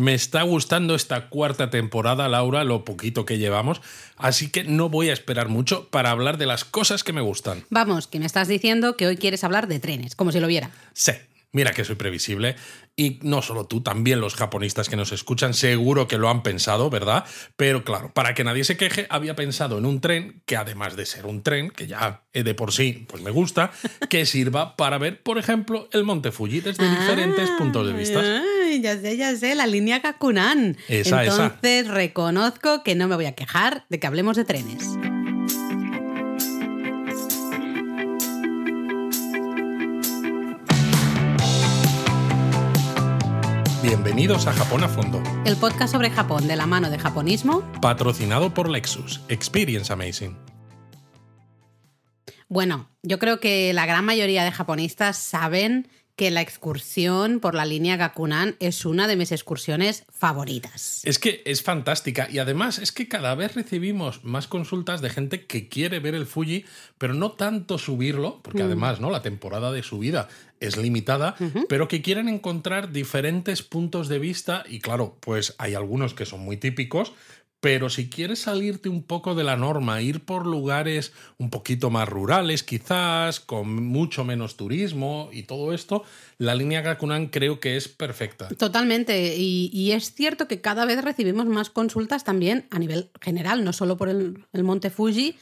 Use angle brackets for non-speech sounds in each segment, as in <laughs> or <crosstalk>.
Me está gustando esta cuarta temporada, Laura, lo poquito que llevamos, así que no voy a esperar mucho para hablar de las cosas que me gustan. Vamos, que me estás diciendo que hoy quieres hablar de trenes, como si lo viera. Sí, Mira que soy previsible. Y no solo tú, también los japonistas que nos escuchan seguro que lo han pensado, ¿verdad? Pero claro, para que nadie se queje, había pensado en un tren que además de ser un tren, que ya de por sí pues me gusta, que sirva para ver, por ejemplo, el Monte Fuji desde <laughs> diferentes puntos de vista. Ya sé, ya sé, la línea Kakunan. Esa, Entonces reconozco que no me voy a quejar de que hablemos de trenes. Bienvenidos a Japón a Fondo. El podcast sobre Japón de la mano de japonismo. Patrocinado por Lexus. Experience Amazing. Bueno, yo creo que la gran mayoría de japonistas saben que la excursión por la línea Gakunan es una de mis excursiones favoritas. Es que es fantástica y además es que cada vez recibimos más consultas de gente que quiere ver el Fuji, pero no tanto subirlo, porque mm. además, ¿no? La temporada de subida es limitada, pero que quieren encontrar diferentes puntos de vista y claro, pues hay algunos que son muy típicos, pero si quieres salirte un poco de la norma, ir por lugares un poquito más rurales quizás, con mucho menos turismo y todo esto, la línea Gakunan creo que es perfecta. Totalmente, y, es cierto que cada vez recibimos más consultas también a nivel general, no solo por el, el Monte Fuji,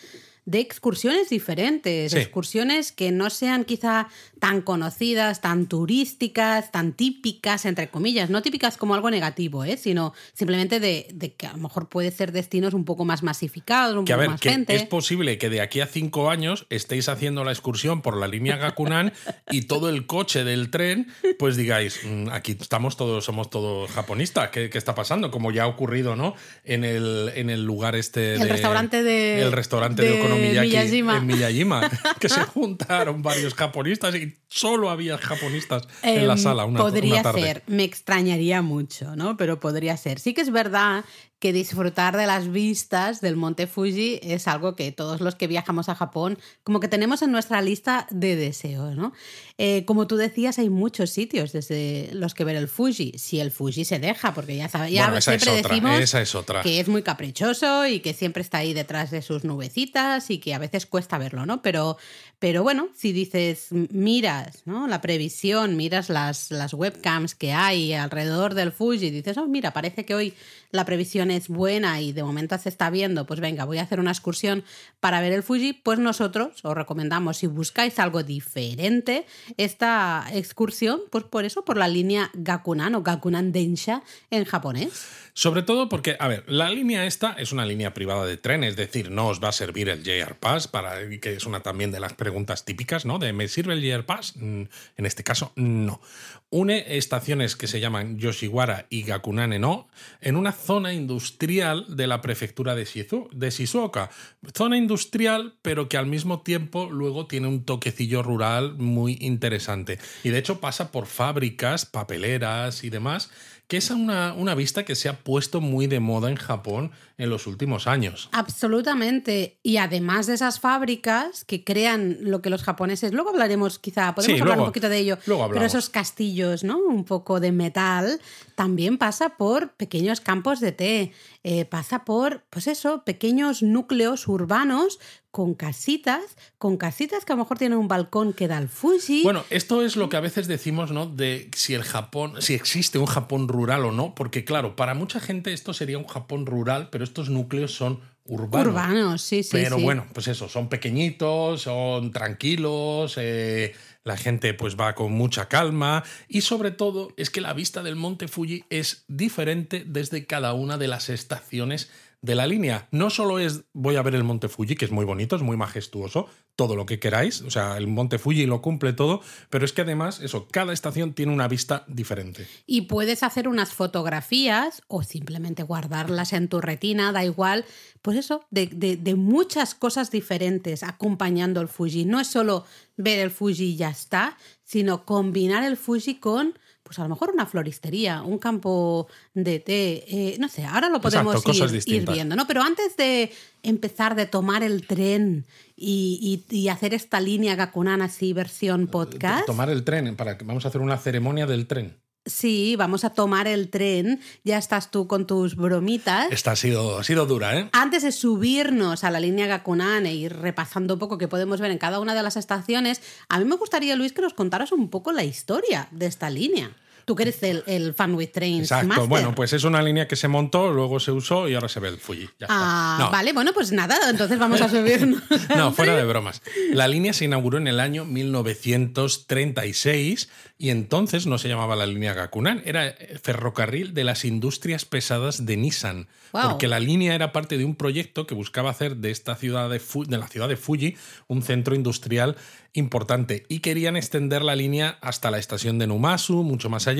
de excursiones diferentes, excursiones que no sean quizá tan conocidas, tan turísticas, tan típicas, entre comillas, no típicas como algo negativo, ¿eh? sino simplemente de, que a lo mejor puede ser destinos un poco más masificados, un que, poco a ver, más que gente. Es posible que de aquí a cinco años estéis haciendo la excursión por la línea Gakunan y todo el coche del tren, pues digáis, mm, aquí estamos todos, somos todos japonistas, ¿qué, está pasando? Como ya ha ocurrido, ¿no? En el, en el lugar este. El restaurante de. El restaurante de, de en Miyajima, <laughs> que se juntaron varios japonistas y solo había japonistas en la em, sala una, podría tarde. ser, me extrañaría mucho, ¿no? Pero podría ser. Sí que es verdad que disfrutar de las vistas del Monte Fuji es algo que todos los que viajamos a Japón como que tenemos en nuestra lista de deseos, ¿no? Eh, como tú decías, hay muchos sitios desde los que ver el Fuji, si el Fuji se deja, porque ya, sabes, ya siempre decimos es otra. que es muy caprichoso y que siempre está ahí detrás de sus nubecitas y que a veces cuesta verlo, ¿no? Pero, pero bueno, si dices, miras ¿no? la previsión, miras las, las webcams que hay alrededor del Fuji, dices, oh, mira, parece que hoy la previsión es buena y de momento se está viendo, pues venga, voy a hacer una excursión para ver el Fuji, pues nosotros os recomendamos, si buscáis algo diferente, esta excursión, pues por eso, por la línea Gakunan o Gakunan Densha en japonés. Sobre todo porque, a ver, la línea esta es una línea privada de tren, es decir, no os va a servir el JR Pass, para, que es una también de las preguntas típicas, ¿no? De ¿me sirve el JR Pass? Mm, en este caso, no. Une estaciones que se llaman Yoshiwara y Gakunane no en una zona industrial de la prefectura de, de Shizuoka. Zona industrial, pero que al mismo tiempo luego tiene un toquecillo rural muy interesante. Y de hecho pasa por fábricas, papeleras y demás que es una, una vista que se ha puesto muy de moda en Japón en los últimos años. Absolutamente. Y además de esas fábricas que crean lo que los japoneses, luego hablaremos quizá, podemos hablar un poquito de ello, pero esos castillos, ¿no? Un poco de metal, también pasa por pequeños campos de té, eh, pasa por, pues eso, pequeños núcleos urbanos con casitas, con casitas que a lo mejor tienen un balcón que da al Fuji. Bueno, esto es lo que a veces decimos, ¿no? De si el Japón, si existe un Japón rural o no, porque claro, para mucha gente esto sería un Japón rural, pero estos núcleos son urbanos. Urbanos, sí, sí. Pero bueno, pues eso, son pequeñitos, son tranquilos, eh, la gente pues va con mucha calma y sobre todo es que la vista del monte Fuji es diferente desde cada una de las estaciones de la línea. No solo es voy a ver el monte Fuji, que es muy bonito, es muy majestuoso, todo lo que queráis, o sea, el monte Fuji lo cumple todo, pero es que además, eso, cada estación tiene una vista diferente. Y puedes hacer unas fotografías o simplemente guardarlas en tu retina, da igual, pues eso, de, de muchas cosas diferentes acompañando el Fuji. No es solo ver el Fuji y ya está, sino combinar el Fuji con pues a lo mejor una floristería, un campo de té, eh, no sé, ahora lo podemos ir, viendo, ¿no? Pero antes de empezar de tomar el tren y, hacer esta línea Gakunan así versión podcast. Tomar el tren, para vamos a hacer una ceremonia del tren. Sí, vamos a tomar el tren. Ya estás tú con tus bromitas. Esta ha sido, ha sido dura, ¿eh? Antes de subirnos a la línea Gakunan e ir repasando un poco que podemos ver en cada una de las estaciones, a mí me gustaría, Luis, que nos contaras un poco la historia de esta línea. Tú que eres el, el fan with trains. Exacto. master. Bueno, pues es una línea que se montó, luego se usó y ahora se ve el Fuji. Ya está. Ah, No. vale, bueno, pues nada, entonces vamos a <laughs> subirnos. No, fuera de bromas. La línea se inauguró en el año 1936 y entonces no se llamaba la línea Gakunan, era ferrocarril de las industrias pesadas de Nissan. Porque la línea era parte de un proyecto que buscaba hacer de esta ciudad de, Fu- de la ciudad de Fuji un centro industrial importante y querían extender la línea hasta la estación de Numasu, mucho más allá.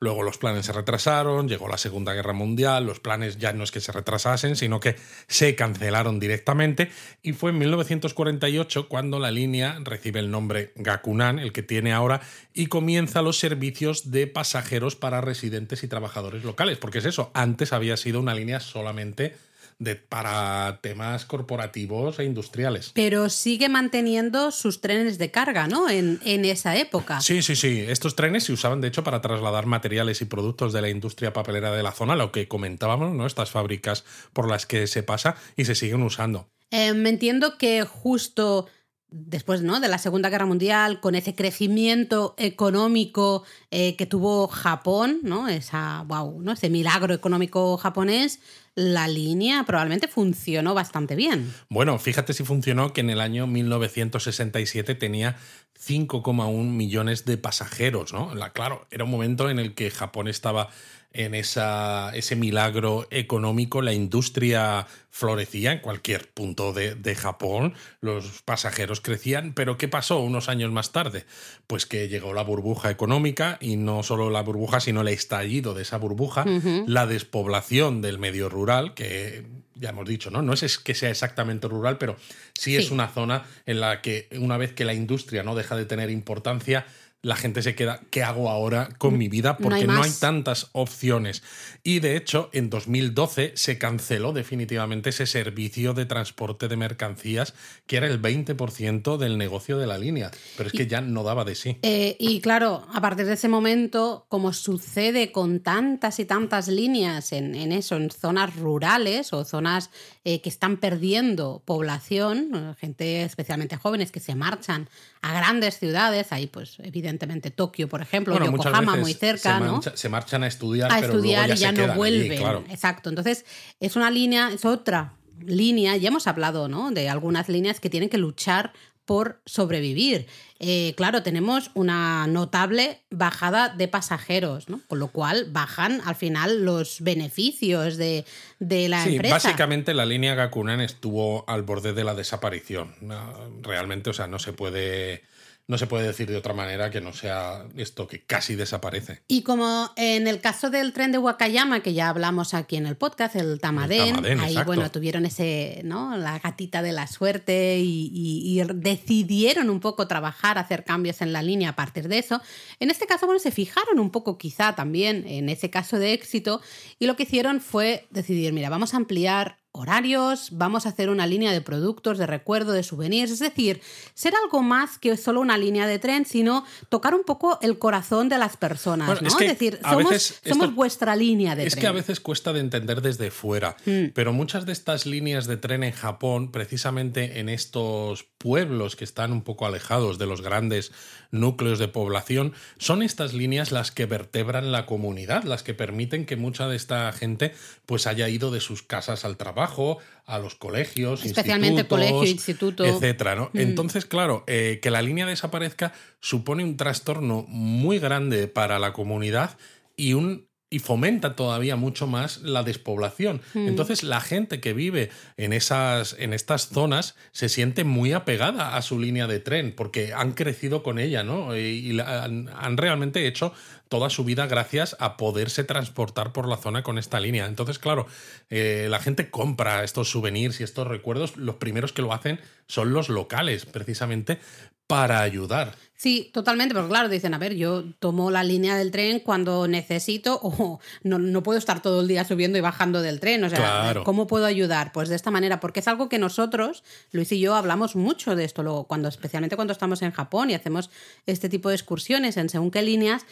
Luego los planes se retrasaron, llegó la Segunda Guerra Mundial, los planes ya no es que se retrasasen, sino que se cancelaron directamente y fue en 1948 cuando la línea recibe el nombre Gakunan, el que tiene ahora, y comienza los servicios de pasajeros para residentes y trabajadores locales, porque es eso, antes había sido una línea solamente de, para temas corporativos e industriales. Pero sigue manteniendo sus trenes de carga, ¿no? En, en esa época. Sí, sí, sí. Estos trenes se usaban, de hecho, para trasladar materiales y productos de la industria papelera de la zona, lo que comentábamos, ¿no? Estas fábricas por las que se pasa y se siguen usando. Eh, me entiendo que justo después ¿no? de la Segunda Guerra Mundial, con ese crecimiento económico eh, que tuvo Japón, ¿no? Esa, wow, ¿no? ese milagro económico japonés, la línea probablemente funcionó bastante bien. Bueno, fíjate si funcionó que en el año 1967 tenía 5,1 millones de pasajeros, ¿no? La, claro, era un momento en el que Japón estaba en esa, ese milagro económico, la industria florecía en cualquier punto de, de, Japón, los pasajeros crecían, pero ¿qué pasó unos años más tarde? Pues que llegó la burbuja económica y no solo la burbuja, sino el estallido de esa burbuja, uh -huh. la despoblación del medio rural, que ya hemos dicho, ¿no? No es que sea exactamente rural, pero sí, sí es una zona en la que una vez que la industria no deja de tener importancia, la gente se queda, ¿qué hago ahora con mi vida? Porque no hay, no hay, tantas opciones. Y de hecho, en 2012 se canceló definitivamente ese servicio de transporte de mercancías, que era el 20% del negocio de la línea. Pero es que y, ya no daba de sí. Eh, y claro, a partir de ese momento, como sucede con tantas y tantas líneas en, en eso, en zonas rurales o zonas eh, que están perdiendo población, gente especialmente jóvenes que se marchan a grandes ciudades, ahí pues evidentemente Tokio, por ejemplo, bueno, Yokohama muy cerca, se, ¿no? Se marchan a estudiar, a pero estudiar luego ya y ya se no vuelven. Allí, claro. Exacto. Entonces, es una línea, es otra línea, ya hemos hablado, ¿no? De algunas líneas que tienen que luchar por sobrevivir. Eh, claro, tenemos una notable bajada de pasajeros, ¿no? Con lo cual bajan al final los beneficios de, de la sí, empresa. Básicamente la línea Gakunan estuvo al borde de la desaparición. Realmente, o sea, no se puede no se puede decir de otra manera que no sea esto que casi desaparece. Y como en el caso del tren de Wakayama, que ya hablamos aquí en el podcast, el Tamaden ahí exacto. bueno, tuvieron ese, ¿no? La gatita de la suerte y, y, y, decidieron un poco trabajar, hacer cambios en la línea a partir de eso. En este caso, bueno, se fijaron un poco quizá también en ese caso de éxito y lo que hicieron fue decidir, mira, vamos a ampliar horarios, vamos a hacer una línea de productos, de recuerdo, de souvenirs, es decir, ser algo más que solo una línea de tren, sino tocar un poco el corazón de las personas, bueno, ¿no? Es, que es decir, somos, vuestra línea de es tren. que a veces cuesta de entender desde fuera, mm. pero muchas de estas líneas de tren en Japón, precisamente en estos pueblos que están un poco alejados de los grandes núcleos de población, son estas líneas las que vertebran la comunidad, las que permiten que mucha de esta gente pues haya ido de sus casas al trabajo, a los colegios, especialmente colegio, instituto, etcétera, ¿no? Mm. Entonces, claro, eh, que la línea desaparezca supone un trastorno muy grande para la comunidad y un y fomenta todavía mucho más la despoblación. Mm. Entonces, la gente que vive en esas en estas zonas se siente muy apegada a su línea de tren porque han crecido con ella, ¿no? Y, y la, han, han realmente hecho toda su vida gracias a poderse transportar por la zona con esta línea. Entonces, claro, eh, la gente compra estos souvenirs y estos recuerdos. Los primeros que lo hacen son los locales, precisamente para ayudar. Sí, totalmente, porque claro, dicen, a ver, yo tomo la línea del tren cuando necesito o no, no puedo estar todo el día subiendo y bajando del tren. O sea, claro. ¿cómo puedo ayudar? Pues de esta manera, porque es algo que nosotros, Luis y yo, hablamos mucho de esto, luego, cuando, especialmente cuando estamos en Japón y hacemos este tipo de excursiones en según qué líneas,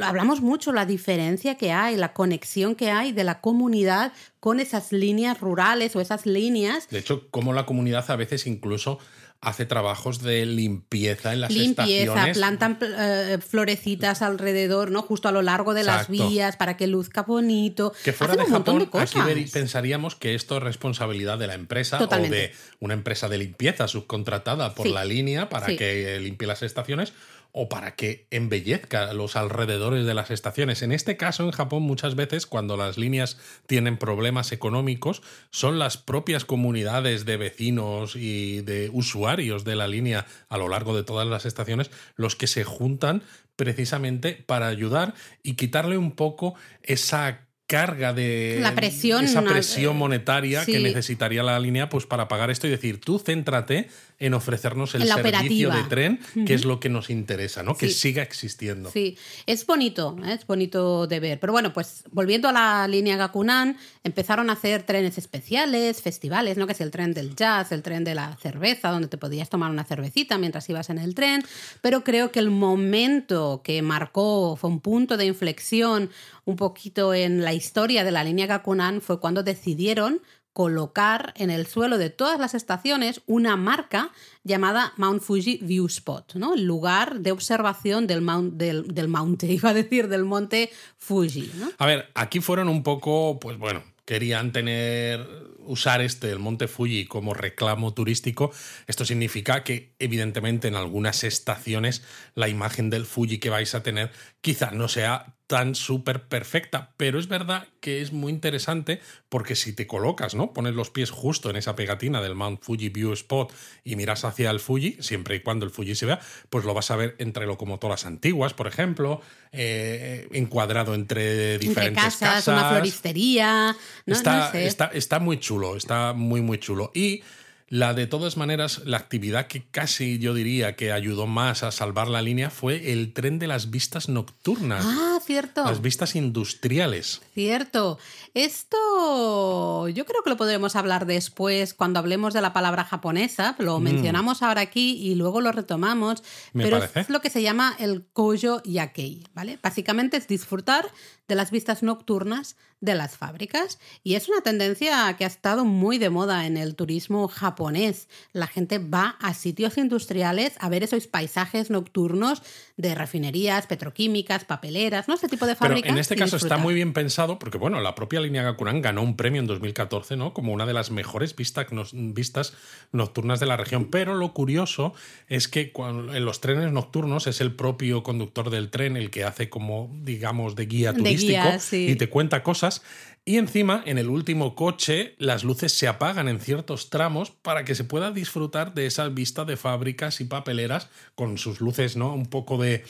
hablamos mucho la diferencia que hay, la conexión que hay de la comunidad con esas líneas rurales o esas líneas. De hecho, como la comunidad a veces incluso hace trabajos de limpieza en las limpieza, plantan eh, florecitas alrededor, ¿no? Justo a lo largo de las vías para que luzca bonito. Que fuera de Japón, aquí pensaríamos que esto es responsabilidad de la empresa o de una empresa de limpieza subcontratada por la línea para que limpie las estaciones o para que embellezca los alrededores de las estaciones. En este caso, en Japón, muchas veces cuando las líneas tienen problemas económicos, son las propias comunidades de vecinos y de usuarios de la línea a lo largo de todas las estaciones los que se juntan precisamente para ayudar y quitarle un poco esa carga de la presión, esa presión monetaria que necesitaría la línea pues para pagar esto y decir tú céntrate en ofrecernos el servicio de tren que es lo que nos interesa no que siga existiendo. Sí. Es bonito ¿eh? es bonito de ver. Pero bueno pues volviendo a la línea Gakunan empezaron a hacer trenes especiales festivales no que es el tren del jazz el tren de la cerveza donde te podías tomar una cervecita mientras ibas en el tren. Pero creo que el momento que marcó fue un punto de inflexión un poquito en la historia de la línea Gakunan fue cuando decidieron colocar en el suelo de todas las estaciones una marca llamada Mount Fuji View Spot, ¿no? El lugar de observación del, mount, del, del monte, <laughs> iba a decir, del monte Fuji. A ver, aquí fueron un poco, pues bueno, querían tener usar este el monte Fuji como reclamo turístico esto significa que evidentemente en algunas estaciones la imagen del Fuji que vais a tener quizá no sea tan súper perfecta, pero es verdad que es muy interesante porque si te colocas, ¿no? Pones los pies justo en esa pegatina del Mount Fuji View Spot y miras hacia el Fuji, siempre y cuando el Fuji se vea, pues lo vas a ver entre locomotoras antiguas, por ejemplo, eh, encuadrado entre diferentes casas, una floristería, está, está, está muy chulo, está muy muy chulo. Y la de todas maneras, la actividad que casi yo diría que ayudó más a salvar la línea fue el tren de las vistas nocturnas. Ah, cierto. Las vistas industriales. Cierto. Esto yo creo que lo podremos hablar después cuando hablemos de la palabra japonesa. Lo mm. mencionamos ahora aquí y luego lo retomamos. pero es lo que se llama el kojo yakei, ¿vale? Básicamente es disfrutar de las vistas nocturnas de las fábricas. Y es una tendencia que ha estado muy de moda en el turismo japonés. La gente va a sitios industriales a ver esos paisajes nocturnos de refinerías, petroquímicas, papeleras, ¿no? Ese tipo de fábricas. Pero en este caso está muy bien pensado porque, bueno, la propia línea Gakuran ganó un premio en 2014, ¿no? Como una de las mejores vistas, vistas nocturnas de la región. Pero lo curioso es que en los trenes nocturnos es el propio conductor del tren el que hace como, digamos, de guía turístico y te cuenta cosas. Y encima, en el último coche, las luces se apagan en ciertos tramos para que se pueda disfrutar de esa vista de fábricas y papeleras con sus luces, ¿no? Un poco de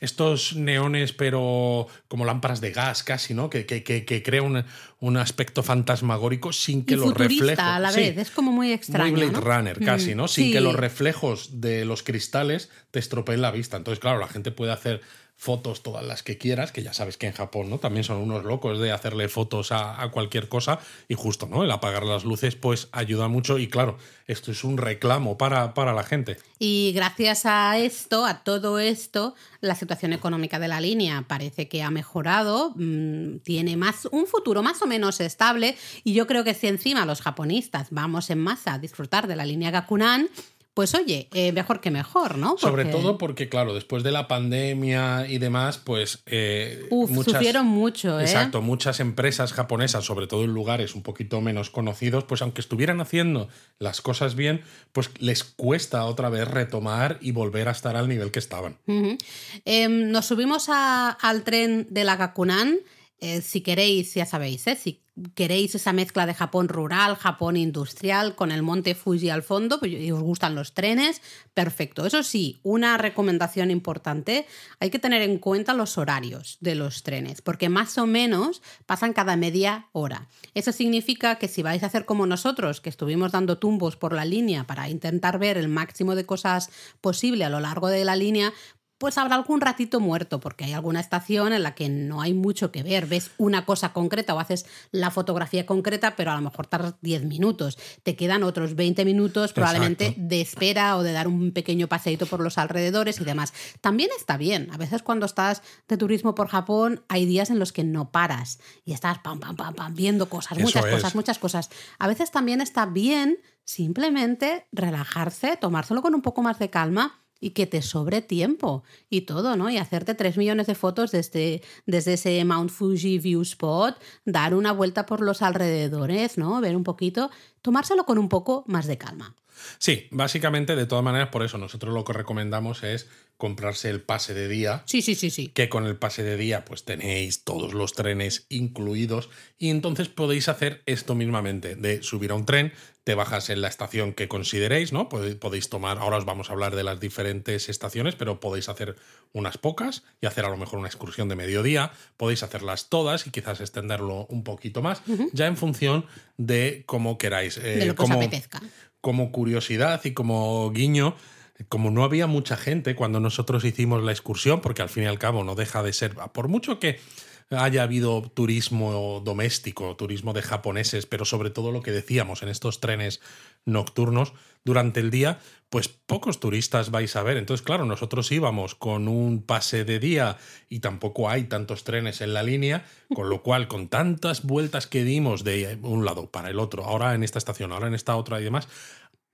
estos neones, pero como lámparas de gas casi, ¿no? Que, que, que, crea un, un, aspecto fantasmagórico sin que los reflejos. a la vez, es como muy extraño. Muy Blade Runner casi, ¿no? Sin que los reflejos de los cristales te estropeen la vista. Entonces, claro, la gente puede hacer fotos todas las que quieras, que ya sabes que en Japón, ¿no? También son unos locos de hacerle fotos a, cualquier cosa y justo, ¿no? El apagar las luces pues ayuda mucho y claro, esto es un reclamo para, para la gente. Y gracias a esto, a todo esto, la situación económica de la línea parece que ha mejorado, mm, tiene más un futuro más o menos estable y yo creo que si encima los japonistas vamos en masa a disfrutar de la línea Gakunan, pues oye, eh, mejor que mejor, ¿no? Sobre todo porque, claro, después de la pandemia y demás, pues... Eh, sufrieron mucho, ¿eh? Exacto, muchas empresas japonesas, sobre todo en lugares un poquito menos conocidos, pues aunque estuvieran haciendo las cosas bien, pues les cuesta otra vez retomar y volver a estar al nivel que estaban. Em, nos subimos al tren de la Gakunan. Eh, si queréis, ya sabéis, ¿eh? si queréis esa mezcla de Japón rural, Japón industrial, con el monte Fuji al fondo, pues, y os gustan los trenes, perfecto. Eso sí, una recomendación importante, hay que tener en cuenta los horarios de los trenes, porque más o menos pasan cada media hora. Eso significa que si vais a hacer como nosotros, que estuvimos dando tumbos por la línea para intentar ver el máximo de cosas posible a lo largo de la línea, pues habrá algún ratito muerto, porque hay alguna estación en la que no hay mucho que ver. Ves una cosa concreta o haces la fotografía concreta, pero a lo mejor tardas 10 minutos. Te quedan otros 20 minutos probablemente Exacto. de espera o de dar un pequeño paseíto por los alrededores y demás. También está bien. A veces cuando estás de turismo por Japón hay días en los que no paras y estás pam, pam, pam, pam, viendo cosas, Eso muchas es. cosas, muchas cosas. A veces también está bien simplemente relajarse, tomárselo con un poco más de calma y que te sobre tiempo y todo, ¿no? Y hacerte tres millones de fotos desde, desde ese Mount Fuji View Spot, dar una vuelta por los alrededores, ¿no? Ver un poquito, tomárselo con un poco más de calma. Sí, básicamente, de todas maneras, por eso nosotros lo que recomendamos es comprarse el pase de día. Sí, sí, sí, sí. que con el pase de día pues tenéis todos los trenes incluidos y entonces podéis hacer esto mismamente, de subir a un tren, te bajas en la estación que consideréis, ¿no? Podéis tomar, ahora os vamos a hablar de las diferentes estaciones, pero podéis hacer unas pocas y hacer a lo mejor una excursión de mediodía, podéis hacerlas todas y quizás extenderlo un poquito más, ya en función de cómo queráis. eh, De lo que os apetezca. Como curiosidad y como guiño, como no había mucha gente cuando nosotros hicimos la excursión, porque al fin y al cabo no deja de ser, por mucho que haya habido turismo doméstico, turismo de japoneses, pero sobre todo lo que decíamos en estos trenes nocturnos durante el día, pues pocos turistas vais a ver. Entonces, claro, nosotros íbamos con un pase de día y tampoco hay tantos trenes en la línea, con lo cual, con tantas vueltas que dimos de un lado para el otro, ahora en esta estación, ahora en esta otra y demás,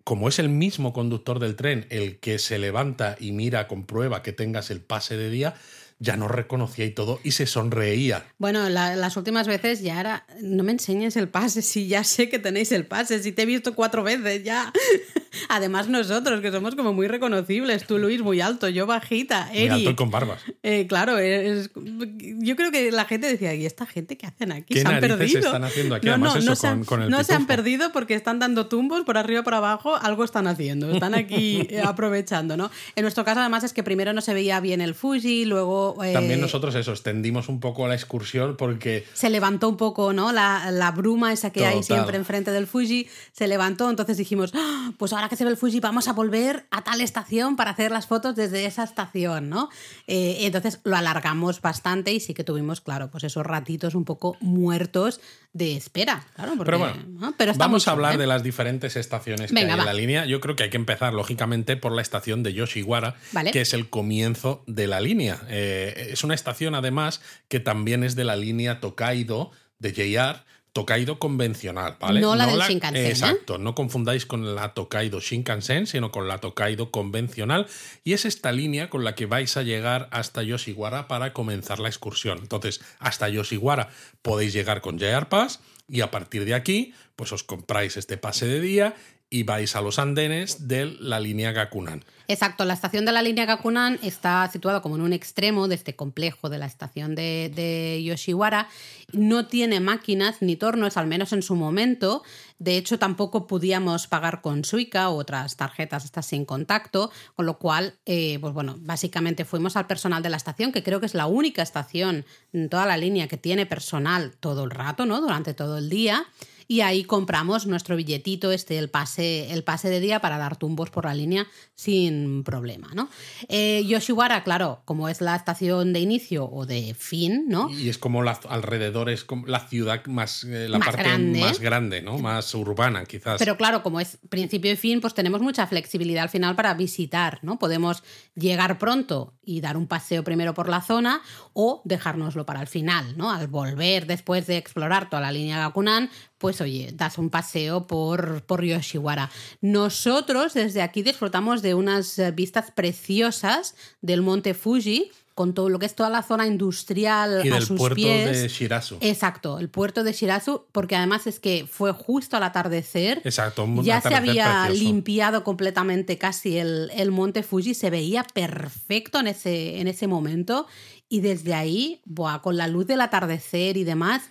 como es el mismo conductor del tren el que se levanta y mira, comprueba que tengas el pase de día, ya nos reconocía y todo y se sonreía. Bueno, la- las últimas veces ya era, no me enseñes el pase, si ya sé que tenéis el pase, si te he visto cuatro veces ya. <laughs> Además nosotros, que somos como muy reconocibles, tú Luis muy alto, yo bajita, Muy Eri. alto y con barbas. Eh, claro, es- yo creo que la gente decía, ¿y esta gente qué hacen aquí? ¿Qué se han perdido. están haciendo aquí? No, Además, no, eso no se han, con- con el no se han perdido porque están dando tumbos por arriba y por abajo, algo están haciendo, están aquí <laughs> eh, aprovechando, ¿no? En nuestro caso además es que primero no se veía bien el Fuji, luego... eh, También nosotros eso, extendimos un poco la excursión porque se levantó un poco, ¿no? La, la bruma esa que hay siempre enfrente del Fuji se levantó, entonces dijimos, "Ah, pues ahora que se ve el Fuji vamos a volver a tal estación para hacer las fotos desde esa estación, ¿no? Eh, entonces lo alargamos bastante y sí que tuvimos, claro, pues esos ratitos un poco muertos de espera, claro, porque, Pero bueno, ¿no? Pero vamos a hablar chulo, de ¿eh? las diferentes estaciones que Venga, hay va. en la línea. Yo creo que hay que empezar, lógicamente, por la estación de Yoshiwara, Vale. que es el comienzo de la línea. Eh, es una estación, además, que también es de la línea Tokaido de JR. Tokaido convencional, ¿vale? No la del Shinkansen, ¿eh? Exacto, no confundáis con la Tokaido Shinkansen, sino con la Tokaido convencional. Y es esta línea con la que vais a llegar hasta Yoshiwara para comenzar la excursión. Entonces, hasta Yoshiwara podéis llegar con JR Pass y a partir de aquí, pues os compráis este pase de día y vais a los andenes de la línea Gakunan. Exacto, la estación de la línea Gakunan está situada como en un extremo de este complejo de la estación de, Yoshiwara. No tiene máquinas ni tornos, al menos en su momento. De hecho, tampoco podíamos pagar con Suica u otras tarjetas estas sin contacto, con lo cual, eh, pues bueno, básicamente fuimos al personal de la estación, que creo que es la única estación en toda la línea que tiene personal todo el rato, ¿no? Durante todo el día. Y ahí compramos nuestro billetito, este, el pase, el pase de día para dar tumbos por la línea sin problema, ¿no? Eh, Yoshiwara, claro, como es la estación de inicio o de fin, ¿no? Y es como la, alrededor, es como la ciudad más, eh, la Más parte grande. más grande, ¿no? Más urbana, quizás. Pero claro, como es principio y fin, pues tenemos mucha flexibilidad al final para visitar, ¿no? Podemos llegar pronto y dar un paseo primero por la zona o dejárnoslo para el final, ¿no? Al volver después de explorar toda la línea Gakunan, pues oye, das un paseo por, por Yoshiwara. Nosotros desde aquí disfrutamos de unas eh, vistas preciosas del monte Fuji con todo lo que es toda la zona industrial y a del sus puerto pies. de Shirazu. Exacto, el puerto de Shirazu, porque además es que fue justo al atardecer. Exacto, un Ya se había precioso. limpiado completamente casi el, el monte Fuji, se veía perfecto en ese, en ese momento. Y desde ahí, buah, con la luz del atardecer y demás,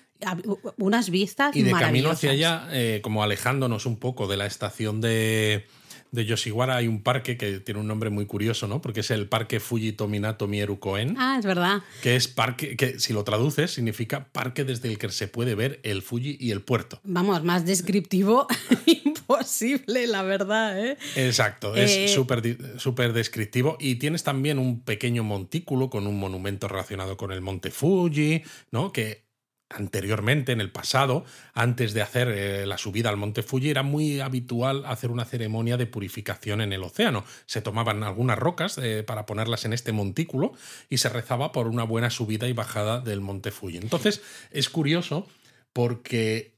unas vistas Y de camino hacia allá, eh, como alejándonos un poco de la estación de, de Yoshiwara, hay un parque que tiene un nombre muy curioso, ¿no? Porque es el Parque Fuji Tominato Mieru Koen, Ah, es verdad. que es parque, que si lo traduces significa parque desde el que se puede ver el Fuji y el puerto. Vamos, más descriptivo <laughs> imposible, la verdad. ¿eh? Exacto, es súper descriptivo. Y tienes también un pequeño montículo con un monumento relacionado con el monte Fuji, ¿no? Que anteriormente, en el pasado, antes de hacer eh, la subida al monte Fuji, era muy habitual hacer una ceremonia de purificación en el océano. Se tomaban algunas rocas eh, para ponerlas en este montículo y se rezaba por una buena subida y bajada del monte Fuji. Entonces, es curioso porque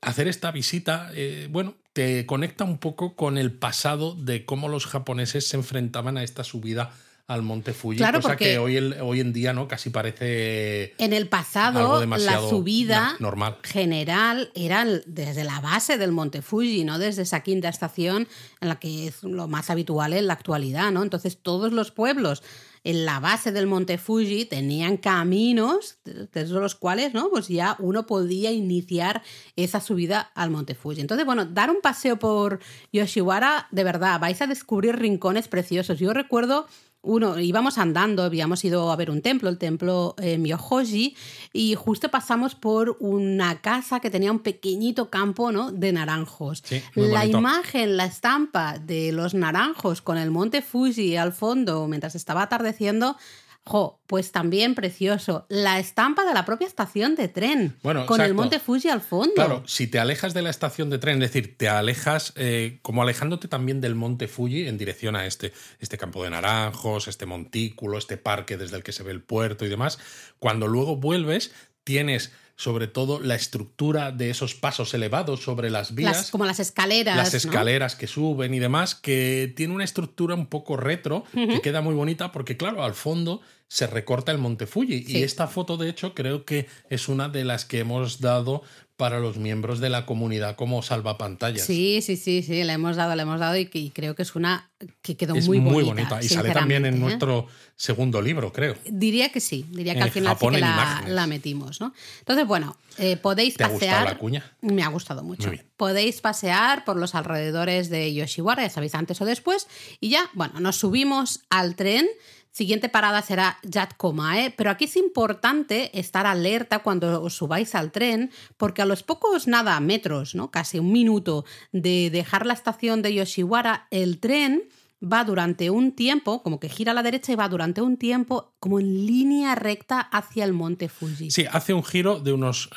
hacer esta visita, eh, bueno, te conecta un poco con el pasado de cómo los japoneses se enfrentaban a esta subida al Monte Fuji, claro, cosa que hoy, hoy en día no casi parece en el pasado la subida normal. general era desde la base del Monte Fuji, no desde esa quinta estación en la que es lo más habitual en la actualidad, ¿no? Entonces todos los pueblos en la base del Monte Fuji tenían caminos desde los cuales, ¿no? Pues ya uno podía iniciar esa subida al Monte Fuji. Entonces, bueno, dar un paseo por Yoshiwara, de verdad, vais a descubrir rincones preciosos. Yo recuerdo uno, íbamos andando, habíamos ido a ver un templo, el templo eh, Myohoji, y justo pasamos por una casa que tenía un pequeñito campo ¿no? de naranjos. la imagen, la estampa de los naranjos con el monte Fuji al fondo mientras estaba atardeciendo, Jo, pues también precioso. La estampa de la propia estación de tren. con el monte Fuji al fondo. Claro, si te alejas de la estación de tren, es decir, te alejas eh, como alejándote también del monte Fuji en dirección a este, este campo de naranjos, este montículo, este parque desde el que se ve el puerto y demás. Cuando luego vuelves, tienes sobre todo la estructura de esos pasos elevados sobre las vías. como las escaleras. Las escaleras que suben y demás, que tiene una estructura un poco retro, que queda muy bonita porque, claro, al fondo se recorta el monte Fuji. Y esta foto, de hecho, creo que es una de las que hemos dado para los miembros de la comunidad como salvapantallas. Sí, sí, sí, sí, le hemos dado, le hemos dado y, creo que es una que quedó muy bonita. Muy bonita y sale también en ¿eh? nuestro segundo libro, creo. Diría que sí, diría que al final sí que la, metimos, ¿no? Entonces, bueno, eh, podéis ¿Te pasear. Ha la cuña? Me ha gustado mucho. Podéis pasear por los alrededores de Yoshiwara, ya sabéis, antes o después, y ya, bueno, nos subimos al tren Siguiente parada será Yatkomae, pero aquí es importante estar alerta cuando os subáis al tren, porque a los pocos nada metros, ¿no? casi un minuto de dejar la estación de Yoshiwara, el tren va durante un tiempo, como que gira a la derecha y va durante un tiempo como en línea recta hacia el monte Fuji. Sí, hace un giro de unos 90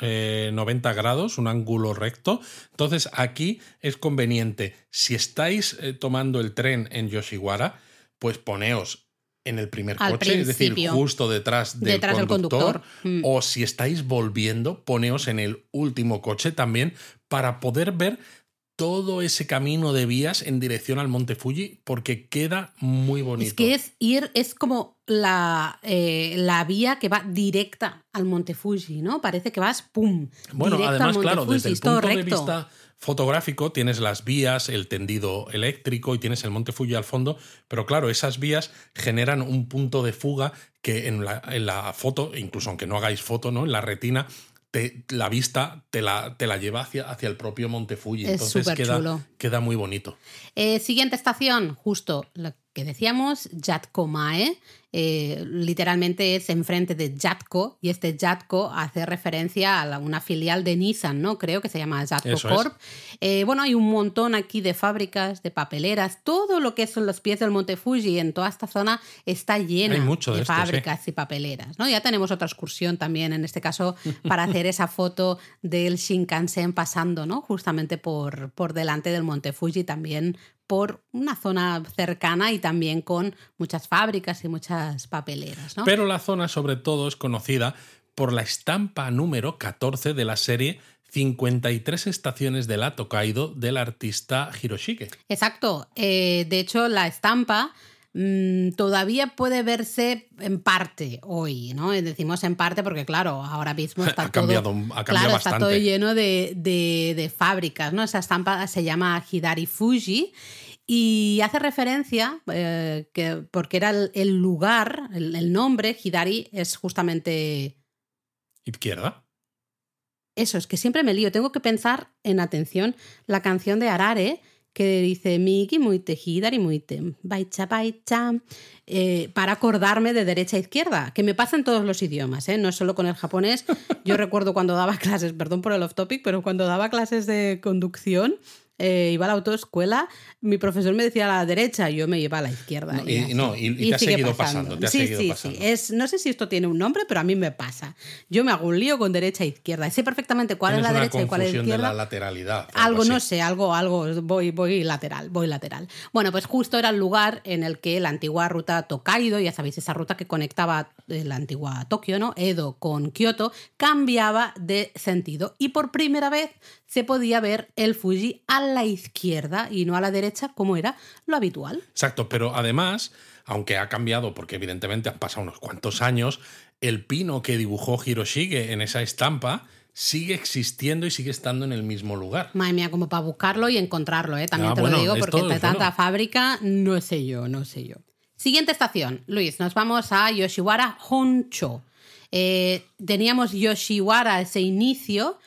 eh, grados, un ángulo recto. Entonces aquí es conveniente, si estáis eh, tomando el tren en Yoshiwara, pues poneos en el primer coche, es decir, justo detrás del conductor, mm. o si estáis volviendo, poneos en el último coche también para poder ver todo ese camino de vías en dirección al Monte Fuji porque queda muy bonito. Es que es ir, es como la, eh, la vía que va directa al Monte Fuji, ¿no? Parece que vas, ¡pum! Bueno, además, claro, desde el punto de vista fotográfico tienes las vías, el tendido eléctrico y tienes el monte Fuji al fondo, pero claro, esas vías generan un punto de fuga que en la, en la foto, incluso aunque no hagáis foto, ¿no? En la retina la vista te la, te la lleva hacia, hacia, el propio Monte Fuji. Entonces queda, queda, muy bonito. Eh, siguiente estación, justo lo que decíamos, Jatkomae. Eh, literalmente es enfrente de Jatco y este Jatco hace referencia a una filial de Nissan, ¿no? Creo que se llama Jatco Corp. Eh, bueno, hay un montón aquí de fábricas, de papeleras, todo lo que son los pies del Monte Fuji en toda esta zona está llena de, fábricas y papeleras, ¿no? Ya tenemos otra excursión también, en este caso, <laughs> para hacer esa foto del Shinkansen pasando, ¿no? Justamente por, por delante del Monte Fuji también por una zona cercana y también con muchas fábricas y muchas papeleras. Pero la zona sobre todo es conocida por la estampa número 14 de la serie 53 estaciones de la Tokaido del artista Hiroshige. Exacto. Eh, de hecho, la estampa mm, todavía puede verse en parte hoy, ¿no? Decimos en parte porque, claro, ahora mismo <laughs> está, todo, claro, está todo lleno de, de, fábricas, ¿no? Esa estampa se llama Hidari Fuji y hace referencia, eh, que, porque era el, lugar, el, nombre, Hidari, es justamente... Izquierda. Eso, es que siempre me lío. Tengo que pensar en atención la canción de Arare que dice Miki muite Hidari muite, baicha baicha, eh, para acordarme de derecha a izquierda, que me pasa en todos los idiomas, ¿eh? no solo con el japonés. Yo recuerdo cuando daba <laughs> clases, perdón por el off topic, pero cuando daba clases de conducción, eh, iba a la autoescuela, mi profesor me decía a la derecha, yo me iba a la izquierda. No, y, no, y, te ha seguido pasando. Te ha sí, seguido sí, pasando. sí. Es, no sé si esto tiene un nombre, pero a mí me pasa. Yo me hago un lío con derecha e izquierda. Sé perfectamente cuál Tienes es la derecha y cuál es la confusión de izquierda. la lateralidad. Algo, así. no sé, algo, algo, voy, voy lateral, voy lateral. Bueno, pues justo era el lugar en el que la antigua ruta Tokaido, ya sabéis, esa ruta que conectaba eh, la antigua Tokio, ¿no? Edo con Kioto, cambiaba de sentido. Y por primera vez se podía ver el Fuji a la izquierda y no a la derecha, como era lo habitual. Exacto, pero además, aunque ha cambiado, porque evidentemente han pasado unos cuantos años, el pino que dibujó Hiroshige en esa estampa sigue existiendo y sigue estando en el mismo lugar. Madre mía, como para buscarlo y encontrarlo, ¿eh? También Ah, te bueno, lo digo, porque de tanta fábrica, no sé yo, no sé yo. Siguiente estación, Luis, nos vamos a Yoshiwara Honcho. Eh, teníamos Yoshiwara, ese inicio,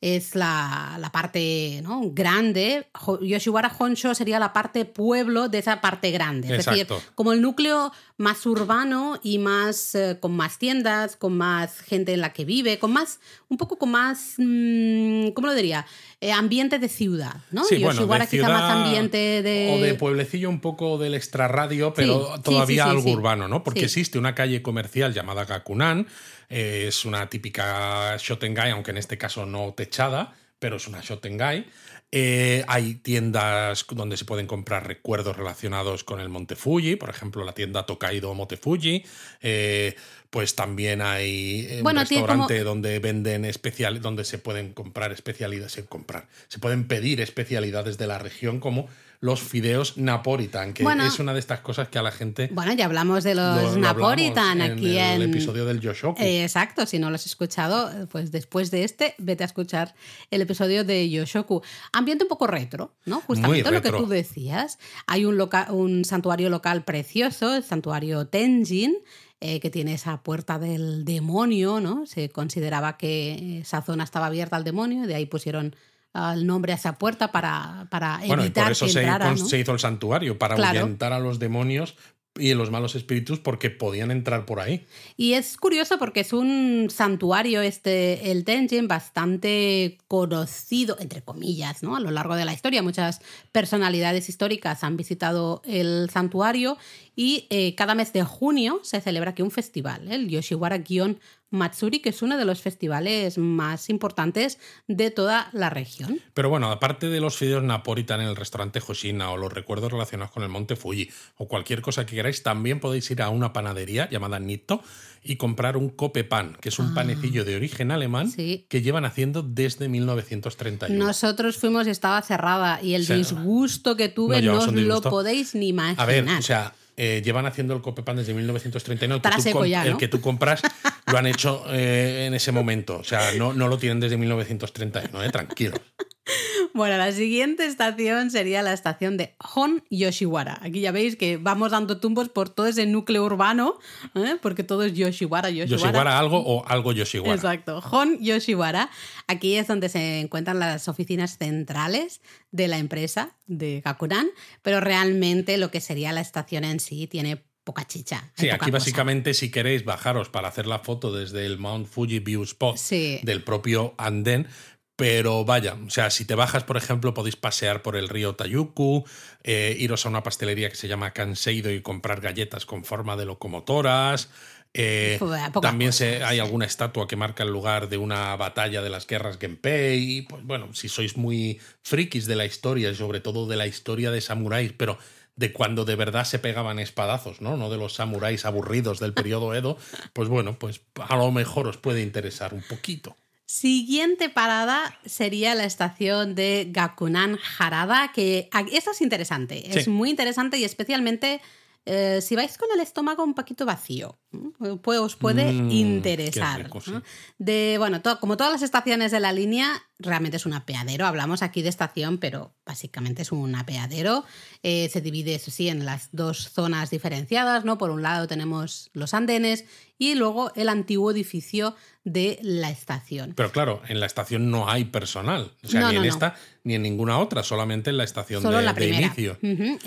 es la, la parte ¿no? grande. Yoshiwara Honsho sería la parte pueblo de esa parte grande. Es Exacto. decir, como el núcleo más urbano y más eh, con más tiendas, con más gente en la que vive, con más, un poco con más, mm, ¿cómo lo diría? Eh, ambiente de ciudad, ¿no? Sí, bueno, Yoshiwara de quizá más ambiente de... O de pueblecillo un poco del extrarradio, pero Sí, todavía sí, sí, algo urbano, ¿no? Porque existe una calle comercial llamada Gakunan, eh, es una típica Shotengai, aunque en este caso no techada, pero es una Shotengai. Eh, hay tiendas donde se pueden comprar recuerdos relacionados con el Monte Fuji, por ejemplo, la tienda Tokaido Monte Fuji. Eh, pues también hay eh, Bueno, un restaurante donde venden especial, donde se pueden comprar especialidades, se comprar, se pueden pedir especialidades de la región como los fideos napolitan, que Bueno. es una de estas cosas que a la gente Bueno, ya hablamos de lo- los lo Napolitan aquí en en... el episodio del Yoshoku. Eh, exacto, si no lo has escuchado, pues después de este, vete a escuchar el episodio de Yoshoku. Ambiente un poco retro, ¿no? Justamente lo que tú decías. Hay un, loca- un santuario local precioso, el santuario Tenjin, eh, que tiene esa puerta del demonio, ¿no? Se consideraba que esa zona estaba abierta al demonio, y de ahí pusieron el nombre a esa puerta para, para bueno, y evitar por eso que se, entrara, con- ¿no? se hizo el santuario, para Claro. ahuyentar a los demonios y los malos espíritus porque podían entrar por ahí. Y es curioso porque es un santuario, este, el Tenjin, bastante conocido, entre comillas, ¿no? A lo largo de la historia. Muchas personalidades históricas han visitado el santuario y eh, cada mes de junio se celebra aquí un festival, ¿eh? el Yoshiwara Gion Matsuri, que es uno de los festivales más importantes de toda la región. Pero bueno, aparte de los fideos napolitan en el restaurante Hoshina o los recuerdos relacionados con el Monte Fuji o cualquier cosa que queráis, también podéis ir a una panadería llamada Nitto y comprar un cope pan, que es un Ah. panecillo de origen alemán Sí. que llevan haciendo desde 1931. Nosotros fuimos y estaba cerrada y el disgusto que tuve no os lo podéis ni imaginar. A ver, o sea, eh, llevan haciendo el cope pan desde 1939. El que tú compras lo han hecho eh, en ese momento. O sea, no, no lo tienen desde 1931, eh, tranquilo. Bueno, la siguiente estación sería la estación de Hon Yoshiwara. Aquí ya veis que vamos dando tumbos por todo ese núcleo urbano, ¿eh? porque todo es Yoshiwara, Yoshiwara. Yoshiwara algo o algo Yoshiwara. Exacto, Hon Yoshiwara. Aquí es donde se encuentran las oficinas centrales de la empresa de Gakuran, pero realmente lo que sería la estación en sí tiene poca chicha. Sí, poca aquí cosa. básicamente si queréis bajaros para hacer la foto desde el Mount Fuji View Spot Sí. del propio andén, pero vaya, o sea, si te bajas, por ejemplo, podéis pasear por el río Tayuku, eh, iros a una pastelería que se llama Kanseido y comprar galletas con forma de locomotoras. eh, también se, hay alguna estatua que marca el lugar de una batalla de las guerras Genpei. Pues bueno, si sois muy frikis de la historia y sobre todo de la historia de samuráis, pero de cuando de verdad se pegaban espadazos, ¿no? No de los samuráis aburridos del periodo Edo, pues bueno, pues a lo mejor os puede interesar un poquito. Siguiente parada sería la estación de Gakunan Harada, que esta es interesante, Sí. es muy interesante y especialmente eh, si vais con el estómago un poquito vacío, pues os puede Mm, interesar. De, bueno, como todas las estaciones de la línea, realmente es un apeadero. Hablamos aquí de estación, pero básicamente es un apeadero. Eh, se divide, eso sí, en las dos zonas diferenciadas, ¿no? Por un lado tenemos los andenes y luego el antiguo edificio de la estación. Pero claro, en la estación no hay personal. O sea, No, ni no, en no. esta ni en ninguna otra, solamente en la estación Solo de, la de primera. inicio.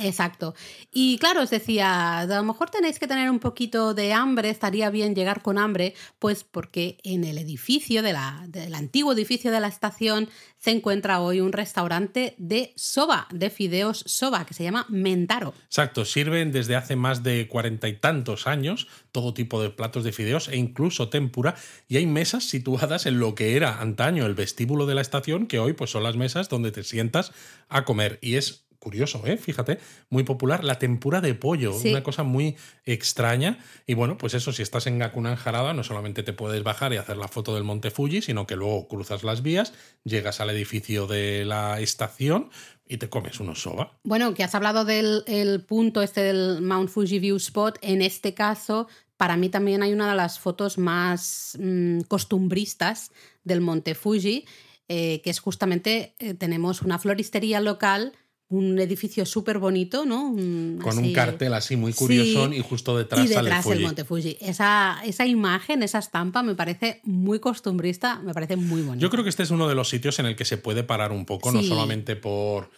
Exacto. Y claro, os decía, a lo mejor tenéis que tener un poquito de hambre, estaría bien llegar con hambre, pues porque en el edificio, de la, del antiguo edificio de la estación se encuentra hoy un restaurante de soba, de fideos soba, que se llama Mentaro. Exacto, sirven desde hace más de cuarenta y tantos años todo tipo de platos de fideos e incluso tempura y hay mesas situadas en lo que era antaño el vestíbulo de la estación que hoy pues son las mesas donde te sientas a comer y es curioso, ¿eh? fíjate, muy popular, la tempura de pollo, una cosa muy extraña. Y bueno, pues eso, si estás en Gakunan Jarada, no solamente te puedes bajar y hacer la foto del Monte Fuji, sino que luego cruzas las vías, llegas al edificio de la estación y te comes unos soba. Bueno, que has hablado del punto este del Mount Fuji View Spot, en este caso para mí también hay una de las fotos más mm, costumbristas del Monte Fuji, eh, que es justamente, eh, tenemos una floristería local un edificio súper bonito, ¿no? Con un cartel así muy curioso y justo detrás, y detrás sale el Monte Fuji. Esa, esa imagen, esa estampa me parece muy costumbrista, me parece muy bonita. Yo creo que este es uno de los sitios en el que se puede parar un poco, no solamente por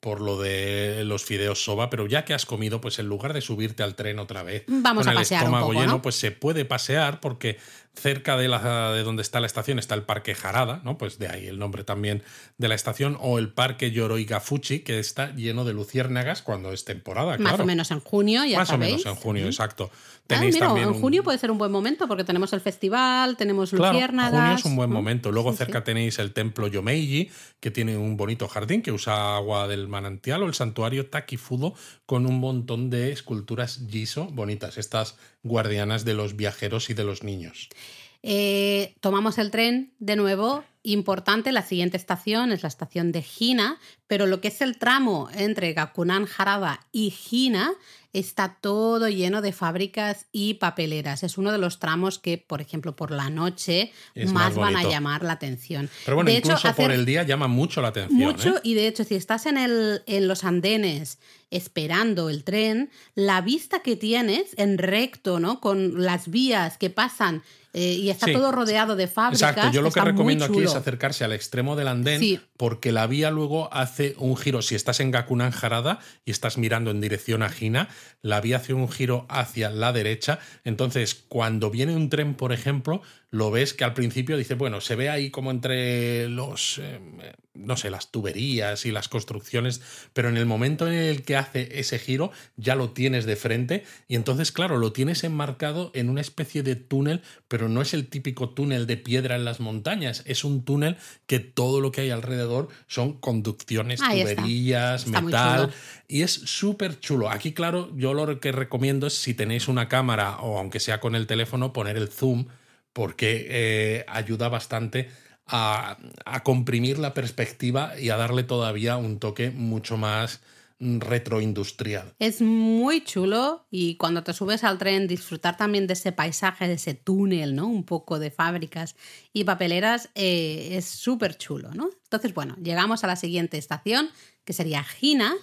por lo de los fideos soba, pero ya que has comido, pues en lugar de subirte al tren otra vez Vamos con a el estómago un lleno, pues se puede pasear porque cerca de, la, de donde está la estación está el Parque Jarada, ¿no? Pues de ahí el nombre también de la estación, o el Parque Yoroigafuchi, que está lleno de luciérnagas cuando es temporada, Más o menos en junio, ya Más o menos en junio, exacto. Ah, Tenéis también en junio puede ser un buen momento porque tenemos el festival, tenemos luciérnagas. junio es un buen momento. Luego cerca tenéis el templo Yomeiji, que tiene un bonito jardín que usa agua del manantial, o el santuario Takifudo, con un montón de esculturas Jiso bonitas, estas guardianas de los viajeros y de los niños. Eh, tomamos el tren de nuevo. Importante, la siguiente estación es la estación de Hina, pero lo que es el tramo entre Gakunan Harada y Hina está todo lleno de fábricas y papeleras. Es uno de los tramos que, por ejemplo, por la noche más, van a llamar la atención. Pero bueno, incluso por el día llama mucho la atención. Mucho, ¿eh? y de hecho, si estás en, el, en los andenes esperando el tren, la vista que tienes en recto, ¿no? Con las vías que pasan eh, y está todo rodeado de fábricas. Exacto, yo lo que recomiendo aquí es acercarse al extremo del andén porque la vía luego hace un giro. Si estás en Gakunan Jarada y estás mirando en dirección a Hina, la vía hace un giro hacia la derecha. Entonces, cuando viene un tren, por ejemplo, lo ves que al principio dice, bueno, se ve ahí como entre los, eh, no sé, las tuberías y las construcciones, pero en el momento en el que hace ese giro ya lo tienes de frente y entonces, claro, lo tienes enmarcado en una especie de túnel, pero no es el típico túnel de piedra en las montañas, es un túnel que todo lo que hay alrededor son conducciones, tuberías, metal y es súper chulo. Aquí, claro, yo lo que recomiendo es si tenéis una cámara o aunque sea con el teléfono, poner el zoom porque eh, ayuda bastante a, comprimir la perspectiva y a darle todavía un toque mucho más retroindustrial. Es muy chulo y cuando te subes al tren disfrutar también de ese paisaje, de ese túnel, ¿no? Un poco de fábricas y papeleras eh, es súper chulo, ¿no? Entonces, bueno, llegamos a la siguiente estación, que sería Gina.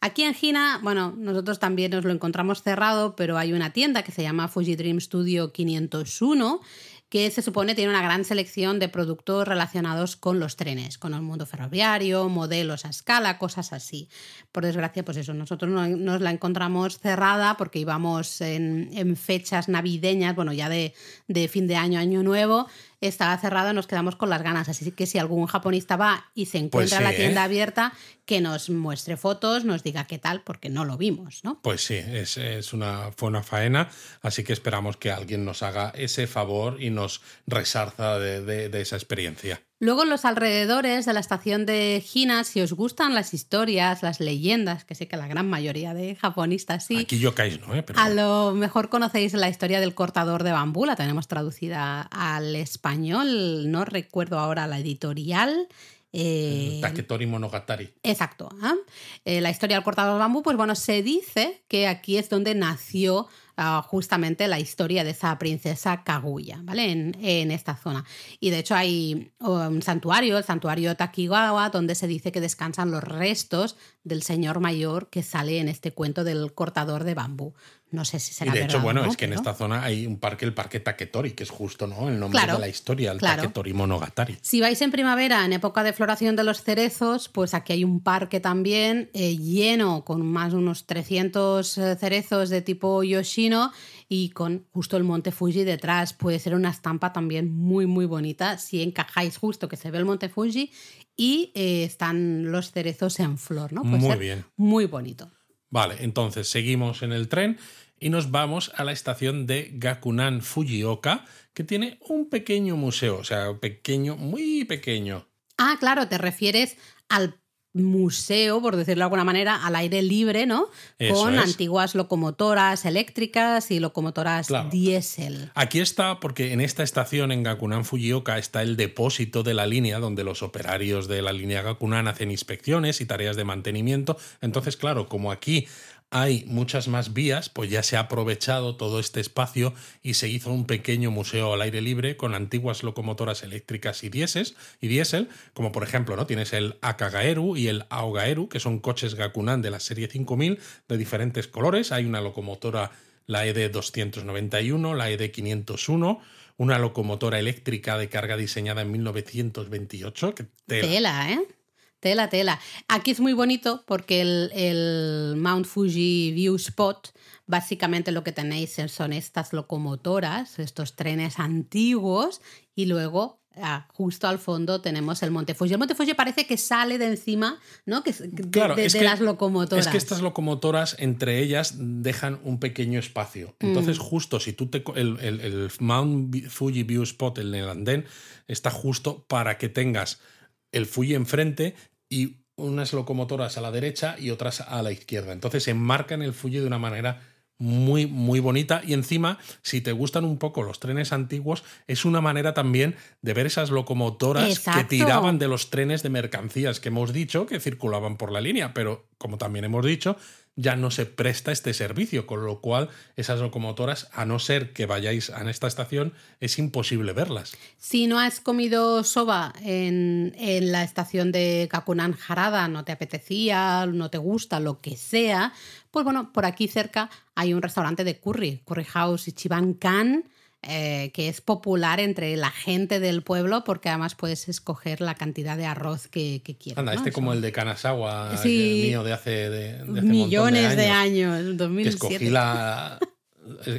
Aquí en Gina, bueno, nosotros también nos lo encontramos cerrado, pero hay una tienda que se llama Fuji Dream Studio 501 que se supone tiene una gran selección de productos relacionados con los trenes, con el mundo ferroviario, modelos a escala, cosas así. Por desgracia, pues eso, nosotros no, nos la encontramos cerrada porque íbamos en, fechas navideñas, bueno, ya de, de fin de año, año nuevo, estaba cerrada, nos quedamos con las ganas. Así que si algún japonista va y se pues encuentra la tienda ¿eh? abierta, que nos muestre fotos, nos diga qué tal, porque no lo vimos, ¿no? Pues sí, es, una, fue una faena, así que esperamos que alguien nos haga ese favor y nos resarza de, de esa experiencia. Luego en los alrededores de la estación de Hina, si os gustan las historias, las leyendas, que sé que la gran mayoría de japonistas sí. Aquí yo ¿no? ¿eh? A lo mejor conocéis la historia del cortador de bambú, la tenemos traducida al español, no recuerdo ahora la editorial. Eh, Taketori Monogatari. Exacto. ¿ah? Eh, la historia del cortador de bambú, pues bueno, se dice que aquí es donde nació justamente la historia de esa princesa Kaguya, ¿vale? En, esta zona. Y de hecho hay un santuario, el santuario Takigawa, donde se dice que descansan los restos del señor mayor que sale en este cuento del cortador de bambú. No sé si será Y de hecho, verdad bueno, no, es que en esta zona hay un parque, el Parque Taketori, que es justo ¿no? el nombre Claro, de la historia, el claro. Taketori Monogatari. Si vais en primavera, en época de floración de los cerezos, pues aquí hay un parque también eh, lleno con más de unos 300 eh, cerezos de tipo Yoshino y con justo el monte Fuji detrás. Puede ser una estampa también muy, muy bonita si encajáis justo que se ve el monte Fuji y eh, están los cerezos en flor, ¿no? Puede Muy ser bien. Muy bonito. Vale, entonces seguimos en el tren y nos vamos a la estación de Gakunan Fujioka, que tiene un pequeño museo, o sea, pequeño, muy pequeño. Ah, claro, te refieres al museo, por decirlo de alguna manera, al aire libre, ¿no? Eso Con es. antiguas locomotoras eléctricas y locomotoras Claro. diésel. Aquí está porque en esta estación, en Gakunan Fujioka, está el depósito de la línea donde los operarios de la línea Gakunan hacen inspecciones y tareas de mantenimiento. Entonces, claro, como aquí hay muchas más vías, pues ya se ha aprovechado todo este espacio y se hizo un pequeño museo al aire libre con antiguas locomotoras eléctricas y diésel, y diésel como por ejemplo, ¿no? Tienes el Akagaeru y el Aogaeru, que son coches Gakunan de la serie 5000 de diferentes colores. Hay una locomotora la E ED 291, la E ED 501, una locomotora eléctrica de carga diseñada en 1928. Que tela. Tela, ¿eh? Tela, tela. Aquí es muy bonito porque el, el Mount Fuji View Spot, básicamente lo que tenéis son estas locomotoras, estos trenes antiguos, y luego ah, justo al fondo tenemos el Monte Fuji. El Monte Fuji parece que sale de encima, ¿no? Que, de, Claro, de- es de que- las locomotoras. Es que estas locomotoras, entre ellas, dejan un pequeño espacio. Entonces, Mm. justo si tú te. El, el- el Mount Fuji View Spot, el en el andén, está justo para que tengas el Fuji enfrente y unas locomotoras a la derecha y otras a la izquierda. Entonces, se enmarcan el Fuji de una manera muy, muy bonita. Y encima, si te gustan un poco los trenes antiguos, es una manera también de ver esas locomotoras Exacto. que tiraban de los trenes de mercancías que hemos dicho que circulaban por la línea. Pero, como también hemos dicho, ya no se presta este servicio, con lo cual esas locomotoras, a no ser que vayáis a esta estación, es imposible verlas. Si no has comido soba en, en la estación de Kakunan Harada, no te apetecía, no te gusta, lo que sea, pues bueno, por aquí cerca hay un restaurante de curry, Curry House Ichiban Kan, eh, que es popular entre la gente del pueblo porque además puedes escoger la cantidad de arroz que, que quieras. Anda, ¿no? este Eso- como el de Kanazawa, Sí. el mío de hace, de, de hace millones de años. que 2007. escogí la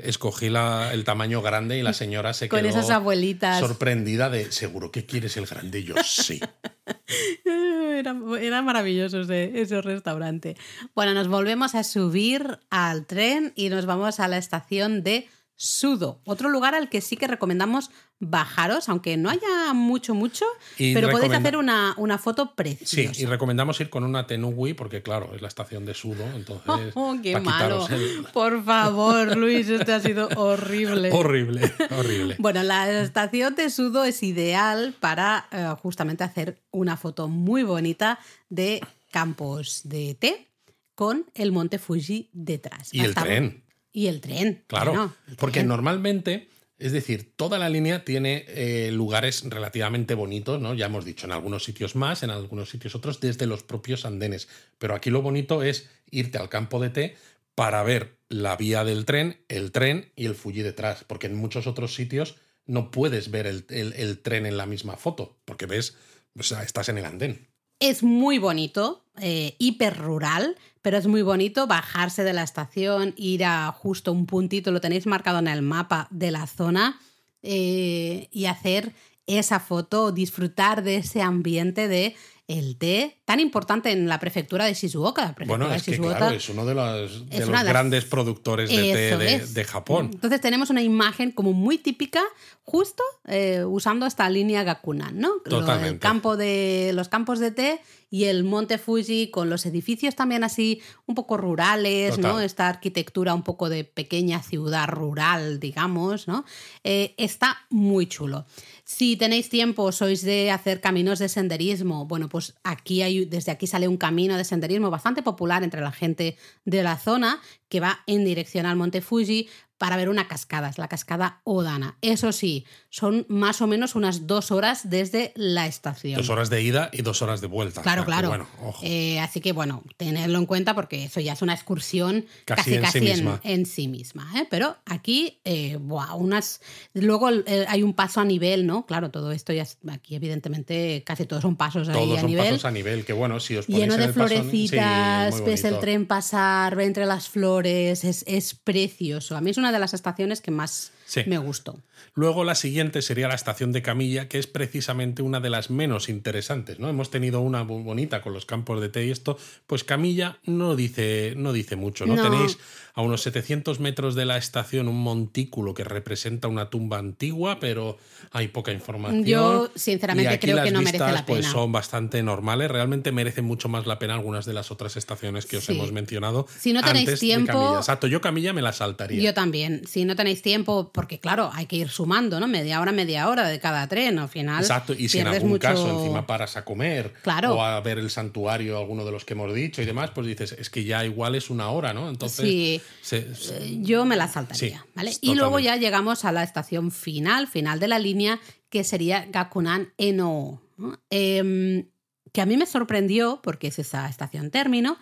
escogí la, el tamaño grande y la señora se <laughs> Con quedó esas abuelitas. sorprendida de seguro que quieres el grande Y yo sí <laughs> Era, era maravilloso ese, ese restaurante. Bueno, nos volvemos a subir al tren y nos vamos a la estación de Sudo, otro lugar al que sí que recomendamos bajaros, aunque no haya mucho, mucho, Y pero podéis hacer una, una foto sí preciosa. y recomendamos ir con una Tenugui porque claro es la estación de Sudo entonces <laughs> Oh, qué malo. el- <laughs> <laughs> Por favor, Luis, esto ha sido horrible. horrible horrible Bueno, la estación de Sudo es ideal para eh, justamente hacer una foto muy bonita de campos de té con el monte Fuji detrás. y el tren Y el tren. Claro, el porque tren. normalmente, es decir, toda la línea tiene eh, lugares relativamente bonitos, ¿no? Ya hemos dicho, en algunos sitios más, en algunos sitios otros, desde los propios andenes. Pero aquí lo bonito es irte al campo de té para ver la vía del tren, el tren y el Fuji detrás, porque en muchos otros sitios no puedes ver el, el- el tren en la misma foto, porque ves, o sea, estás en el andén. Es muy bonito, eh, hiper rural, pero es muy bonito bajarse de la estación, ir a justo un puntito, lo tenéis marcado en el mapa de la zona, eh, y hacer esa foto, disfrutar de ese ambiente de el té, tan importante en la prefectura de Shizuoka. La prefectura Bueno, de es que claro, es uno de los, de las- grandes productores de té de, Japón. Entonces tenemos una imagen como muy típica, justo eh, usando esta línea Gakunan, ¿no? Lo- el Totalmente. campo de, los campos de té y el monte Fuji con los edificios también así un poco rurales, ¿no? Esta arquitectura un poco de pequeña ciudad rural, digamos, ¿no? Eh, está muy chulo. Si tenéis tiempo, sois de hacer caminos de senderismo, bueno, pues aquí hay, desde aquí sale un camino de senderismo bastante popular entre la gente de la zona que va en dirección al Monte Fuji para ver una cascada, es la cascada Odana. Eso sí, son más o menos unas dos horas desde la estación. Dos horas de ida y dos horas de vuelta. Claro, claro. bueno, ojo. Eh, así que bueno, tenerlo en cuenta porque eso ya es una excursión Casi casi en casi, sí en, misma. en sí misma. ¿eh? Pero aquí, eh, buah, unas. Luego eh, hay un paso a nivel, ¿no? Claro, todo esto ya es- aquí, evidentemente, casi todos son pasos ahí Todos a son nivel. pasos a nivel, que bueno, si os ponéis Lleno en de el paso- sí, florecitas, ves el tren pasar, ve entre las flores, es, es precioso. A mí es una de las estaciones que más Sí. me gustó. Luego la siguiente sería la estación de Camilla, que es precisamente una de las menos interesantes, ¿no? Hemos tenido una bonita con los campos de té y esto, pues Camilla no dice, no dice mucho, ¿no? No. Tenéis a unos 700 metros de la estación un montículo que representa una tumba antigua, pero hay poca información. Yo, sinceramente, Y aquí creo las que no merece la Pues pena. son bastante normales, realmente merecen mucho más la pena algunas de las otras estaciones que os Sí. hemos mencionado. Si no tenéis antes de tiempo- Camilla. Exacto, yo Camilla me la saltaría. Yo también. Si no tenéis tiempo, porque claro, hay que ir sumando, ¿no? Media hora, media hora de cada tren. Al final. Exacto, y si en algún mucho- caso encima paras a comer Claro. o a ver el santuario, alguno de los que hemos dicho y demás, pues dices, es que ya igual es una hora, ¿no? Entonces, Sí. se- se- Yo me la saltaría, Sí, ¿vale? Y luego ya llegamos a la estación final, final de la línea, que sería Gakunan Eno. ¿no? Em, que a mí me sorprendió porque es esa estación término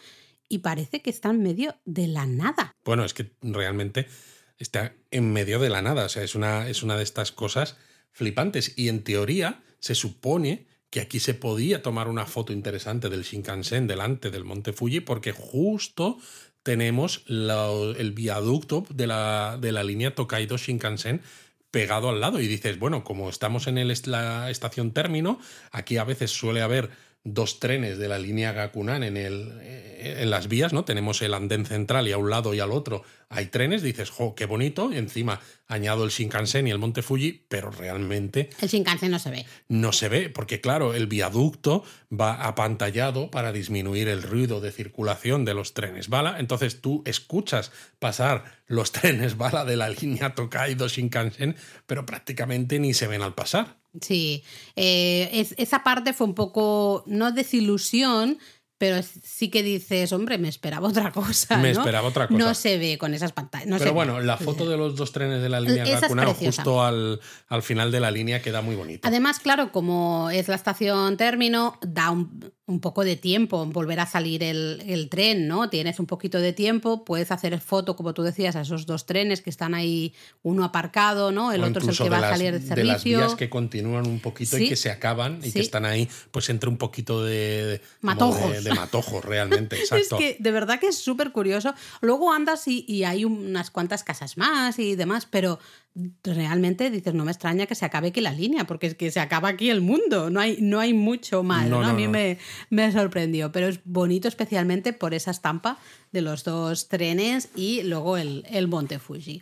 y parece que está en medio de la nada. bueno, es que realmente está en medio de la nada, o sea, es una, es una de estas cosas flipantes. Y en teoría se supone que aquí se podía tomar una foto interesante del Shinkansen delante del Monte Fuji porque justo tenemos el viaducto de la, de la línea Tokaido Shinkansen pegado al lado. Y dices, bueno, como estamos en el, la estación término, aquí a veces suele haber dos trenes de la línea Gakunan en, el, eh, en las vías, ¿no? Tenemos el andén central y a un lado y al otro hay trenes, dices, jo, qué bonito, y encima añado el Shinkansen y el Monte Fuji, pero realmente El Shinkansen no se ve. no se ve, porque claro, el viaducto va apantallado para disminuir el ruido de circulación de los trenes bala. Entonces tú escuchas pasar los <laughs> trenes bala de la línea Tokaido Shinkansen, pero prácticamente ni se ven al pasar. Sí, eh, es- esa parte fue un poco, no desilusión, pero sí que dices, hombre, me esperaba otra cosa. Me ¿no? esperaba otra cosa. No se ve con esas pantallas. no pero ve. bueno, la foto de los dos trenes de la línea es Gakunan preciosa. justo al, al final de la línea queda muy bonito. Además, claro, como es la estación término, da un, un poco de tiempo en volver a salir el, el tren, ¿no? Tienes un poquito de tiempo, puedes hacer foto, como tú decías, a esos dos trenes que están ahí, uno aparcado, ¿no? El O otro es el que va a salir de de las servicio. vías que continúan un poquito y que se acaban y Sí. que están ahí, pues entre un poquito de, Matojos. de, de matojos, realmente, <laughs> Es exacto. que de verdad que es súper curioso. Luego andas y, y hay unas cuantas casas más y demás, pero realmente dices, no me extraña que se acabe aquí la línea, porque es que se acaba aquí el mundo, no hay, no hay mucho más. No, ¿no? no, A mí. Me, me sorprendió, pero es bonito especialmente por esa estampa de los dos trenes y luego el, el Monte Fuji.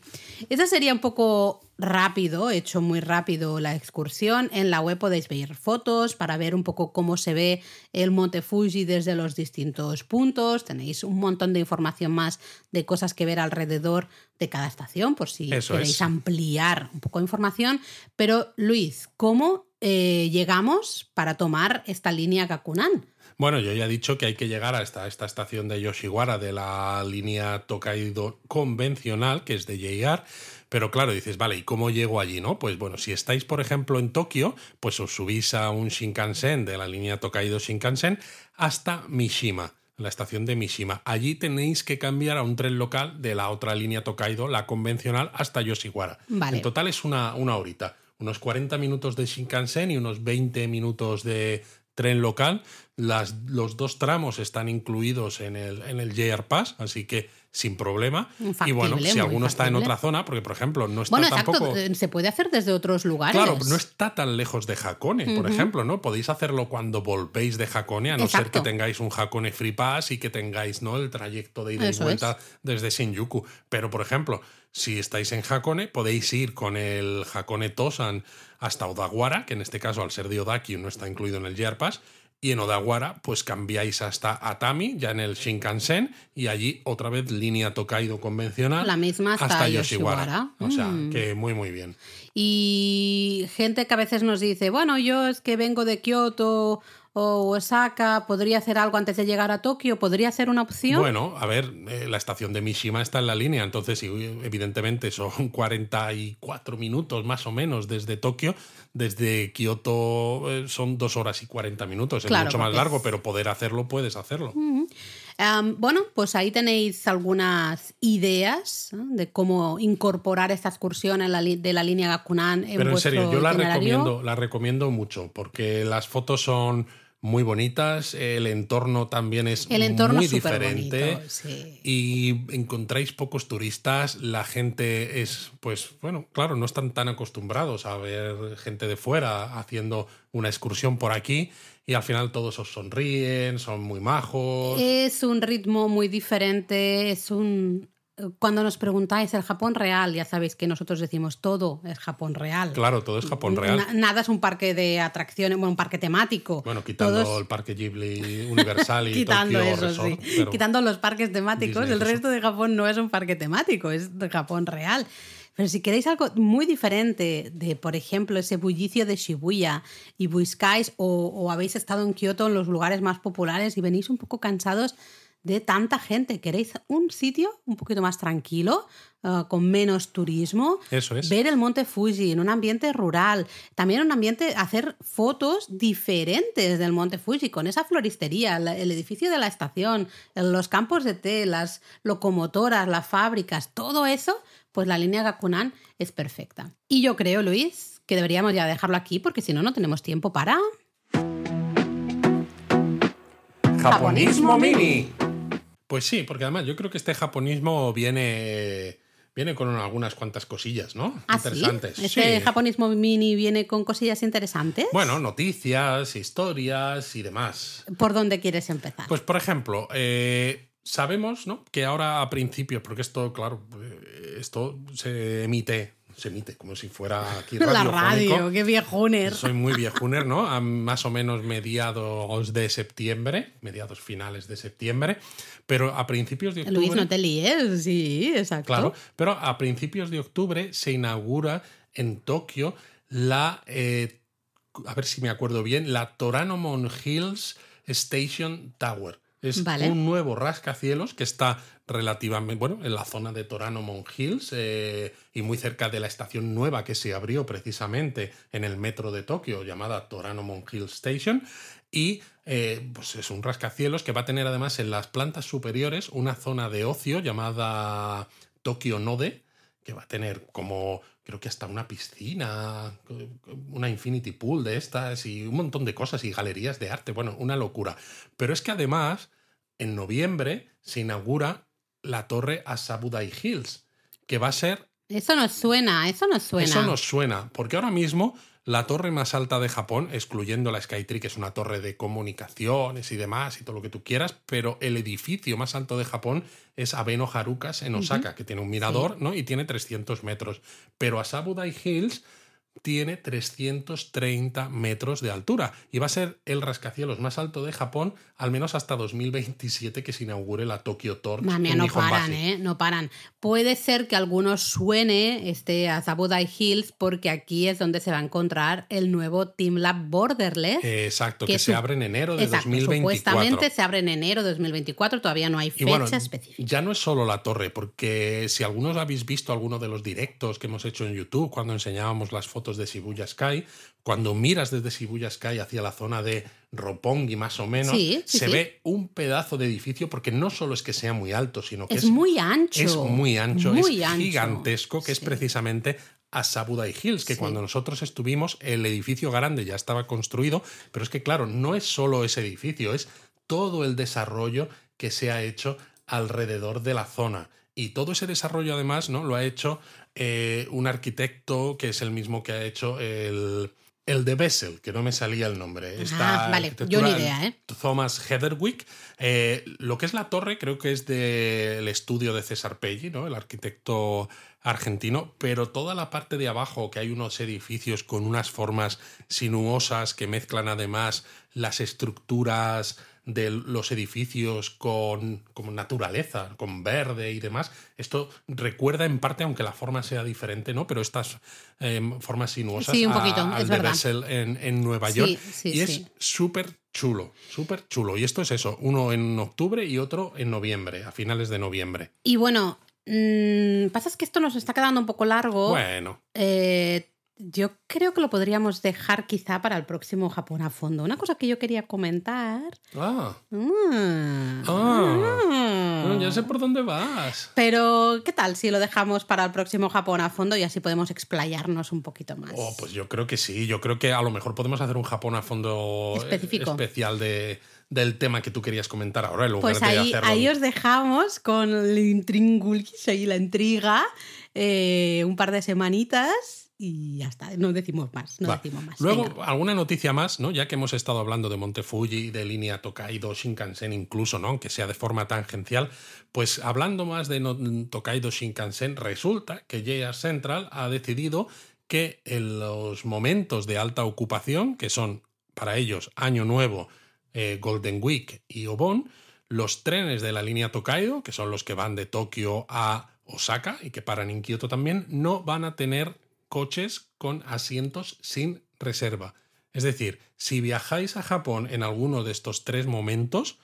Esa sería un poco rápido, hecho muy rápido la excursión. En la web podéis ver fotos para ver un poco cómo se ve el Monte Fuji desde los distintos puntos. Tenéis un montón de información más de cosas que ver alrededor de cada estación, por si Eso queréis es. ampliar un poco de información. Pero Luis, ¿cómo eh, llegamos para tomar esta línea Gakunan? Bueno, yo ya he dicho que hay que llegar hasta esta estación de Yoshiwara de la línea Tokaido convencional, que es de JR. Pero claro, dices, vale, ¿y cómo llego allí, no? Pues bueno, si estáis, por ejemplo, en Tokio, pues os subís a un Shinkansen de la línea Tokaido Shinkansen hasta Mishima, la estación de Mishima. Allí tenéis que cambiar a un tren local de la otra línea Tokaido, la convencional, hasta Yoshiwara. Vale. En total es una, una horita. Unos 40 minutos de Shinkansen y unos 20 minutos de tren local. Las, los dos tramos están incluidos en el, en el JR Pass, así que sin problema. Y bueno, si alguno está en otra zona, porque por ejemplo no está Bueno, exacto, tampoco. eh, se puede hacer desde otros lugares. Claro, no está tan lejos de Hakone, por ejemplo, ¿no? Podéis hacerlo cuando volvéis de Hakone, a no ser que tengáis un Hakone Free Pass y que tengáis, ¿no? El trayecto de ida Eso y vuelta desde Shinjuku. Pero, por ejemplo, si estáis en Hakone, podéis ir con el Hakone Tosan hasta Odawara, que en este caso, al ser de Odakyu, no está incluido en el JR Pass. Y en Odawara, pues cambiáis hasta Atami, ya en el Shinkansen, y allí otra vez línea Tokaido convencional. La misma hasta Yoshiwara. O sea, Mm. que muy, muy bien. Y gente que a veces nos dice, bueno, yo es que vengo de Kioto o Osaka, podría hacer algo antes de llegar a Tokio, podría ser una opción. Bueno, a ver, eh, la estación de Mishima está en la línea, entonces evidentemente son <laughs> 44 minutos más o menos desde Tokio, desde Kioto eh, son dos horas y 40 minutos, es mucho más largo, pero poder hacerlo puedes hacerlo. bueno, pues ahí tenéis algunas ideas de cómo incorporar esta excursión en la de la línea Gakunan en Pero en serio, yo la recomiendo, la recomiendo mucho porque las fotos son muy bonitas, el entorno también es el entorno muy diferente sí. y encontráis pocos turistas, la gente es, pues bueno, claro, no están tan acostumbrados a ver gente de fuera haciendo una excursión por aquí y al final todos os sonríen, son muy majos. Es un ritmo muy diferente, es un cuando nos preguntáis el Japón real, ya sabéis que nosotros decimos todo es Japón real. Claro, todo es Japón real. nada es un parque de atracciones, bueno, un parque temático. Bueno, quitando el parque Ghibli Universal y <laughs> quitando Tokyo eso, Resort, sí. Quitando los parques temáticos, el resto de Japón no es un parque temático, es de Japón real. Pero si queréis algo muy diferente de, por ejemplo, ese bullicio de Shibuya y buscáis o, o habéis estado en Kioto en los lugares más populares y venís un poco cansados de tanta gente. ¿Queréis un sitio un poquito más tranquilo, uh, con menos turismo? Eso es. Ver el monte Fuji en un ambiente rural. También un ambiente, hacer fotos diferentes del monte Fuji, con esa floristería, el edificio de la estación, los campos de té, las locomotoras, las fábricas, todo eso, pues la línea Gakunan es perfecta. Y yo creo, Luis, que deberíamos ya dejarlo aquí porque si no, no tenemos tiempo para... Japonismo Mini. Pues sí, porque además yo creo que este japonismo viene, viene con algunas cuantas cosillas, ¿no? ¿Ah, interesantes. ¿sí? ¿Este japonismo mini viene con cosillas interesantes? Bueno, noticias, historias y demás. ¿Por dónde quieres empezar? Pues, por ejemplo, eh, sabemos ¿no? que ahora a principios, porque esto, claro, eh, esto se emite se emite como si fuera aquí <laughs> La radio, qué viejuner. Soy muy viejuner, ¿no? A más o menos mediados de septiembre, mediados finales de septiembre, pero a principios de octubre... Luis, no te líes, sí, exacto. Claro, pero a principios de octubre se inaugura en Tokio la, eh, a ver si me acuerdo bien, la Toranomon Hills Station Tower. Es Vale. un nuevo rascacielos que está relativamente, bueno, en la zona de Toranomon Hills eh, y muy cerca de la estación nueva que se abrió precisamente en el metro de Tokio llamada Toranomon Hills Station. Y eh, pues es un rascacielos que va a tener además en las plantas superiores una zona de ocio llamada Tokio Node, que va a tener como creo que hasta una piscina, una infinity pool de estas y un montón de cosas y galerías de arte. Bueno, una locura. Pero es que además, en noviembre se inaugura la torre Asabudai Hills, que va a ser... Eso nos suena, eso nos suena. Eso nos suena, porque ahora mismo la torre más alta de Japón, excluyendo la Skytree, que es una torre de comunicaciones y demás y todo lo que tú quieras, pero el edificio más alto de Japón es Abeno Harukas en Osaka, uh -huh. que tiene un mirador sí. ¿no? y tiene 300 metros. Pero Asabudai Hills tiene 330 metros de altura y va a ser el rascacielos más alto de Japón al menos hasta 2027 que se inaugure la Tokyo Torch. Mami, no paran, ¿eh? No paran. Puede ser que a algunos suene este Asabudai Hills porque aquí es donde se va a encontrar el nuevo Team Lab Borderless. Eh, exacto, que, que se abre en enero de exacto, 2024. Supuestamente se abre en enero de 2024, todavía no hay fecha bueno, específica. Ya no es solo la torre, porque si algunos habéis visto alguno de los directos que hemos hecho en YouTube cuando enseñábamos las fotos de Shibuya Sky, cuando miras desde Shibuya Sky hacia la zona de Roppongi más o menos, sí, sí, se sí. ve un pedazo de edificio porque no solo es que sea muy alto, sino que es, es, muy ancho. Es muy ancho, muy es ancho. gigantesco, que es precisamente Asabudai Hills, que cuando nosotros estuvimos el edificio grande ya estaba construido, pero es que claro, no es solo ese edificio, es todo el desarrollo que se ha hecho alrededor de la zona. Y todo ese desarrollo, además, ¿no? Lo ha hecho eh, un arquitecto que es el mismo que ha hecho el, el de Bessel, que no me salía el nombre. Esta ah, vale, yo ni idea, ¿eh? Thomas Heatherwick. Eh, lo que es la torre, creo que es del estudio de César Pelli, ¿no? El arquitecto argentino, pero toda la parte de abajo, que hay unos edificios con unas formas sinuosas que mezclan además las estructuras de los edificios con, naturaleza, con verde y demás. Esto recuerda en parte, aunque la forma sea diferente, ¿no? Pero estas em, formas sinuosas sí, un poquito, al de Bessel en, en, Nueva York. y es súper chulo, súper chulo. Y esto es eso, uno en octubre y otro en noviembre, a finales de noviembre. Y bueno, mmm, pasa es que esto nos está quedando un poco largo. Bueno. Eh, yo creo que lo podríamos dejar quizá para el próximo Japón a fondo. Una cosa que yo quería comentar. Ah. Mm. ah. Ya sé por dónde vas. Pero, ¿qué tal si lo dejamos para el próximo Japón a fondo y así podemos explayarnos un poquito más? Oh, pues yo creo que sí. Yo creo que a lo mejor podemos hacer un Japón a fondo Específico. especial de, del tema que tú querías comentar ahora, en lugar pues ahí, ahí os dejamos con el y la intriga eh, un par de semanitas y ya está, no decimos más, no decimos más. Luego, alguna noticia más, ¿no? Ya que hemos estado hablando de Montefuji, de línea Tokaido, Shinkansen incluso, ¿no? Aunque sea de forma tangencial, pues hablando más de Tokaido Shinkansen, resulta que JR Central ha decidido que en los momentos de alta ocupación, que son para ellos Año Nuevo, eh, Golden Week y Obon, los trenes de la línea Tokaido, que son los que van de Tokio a Osaka y que paran en Kioto también, no van a tener coches con asientos sin reserva. Es decir, si viajáis a Japón en alguno de estos tres momentos,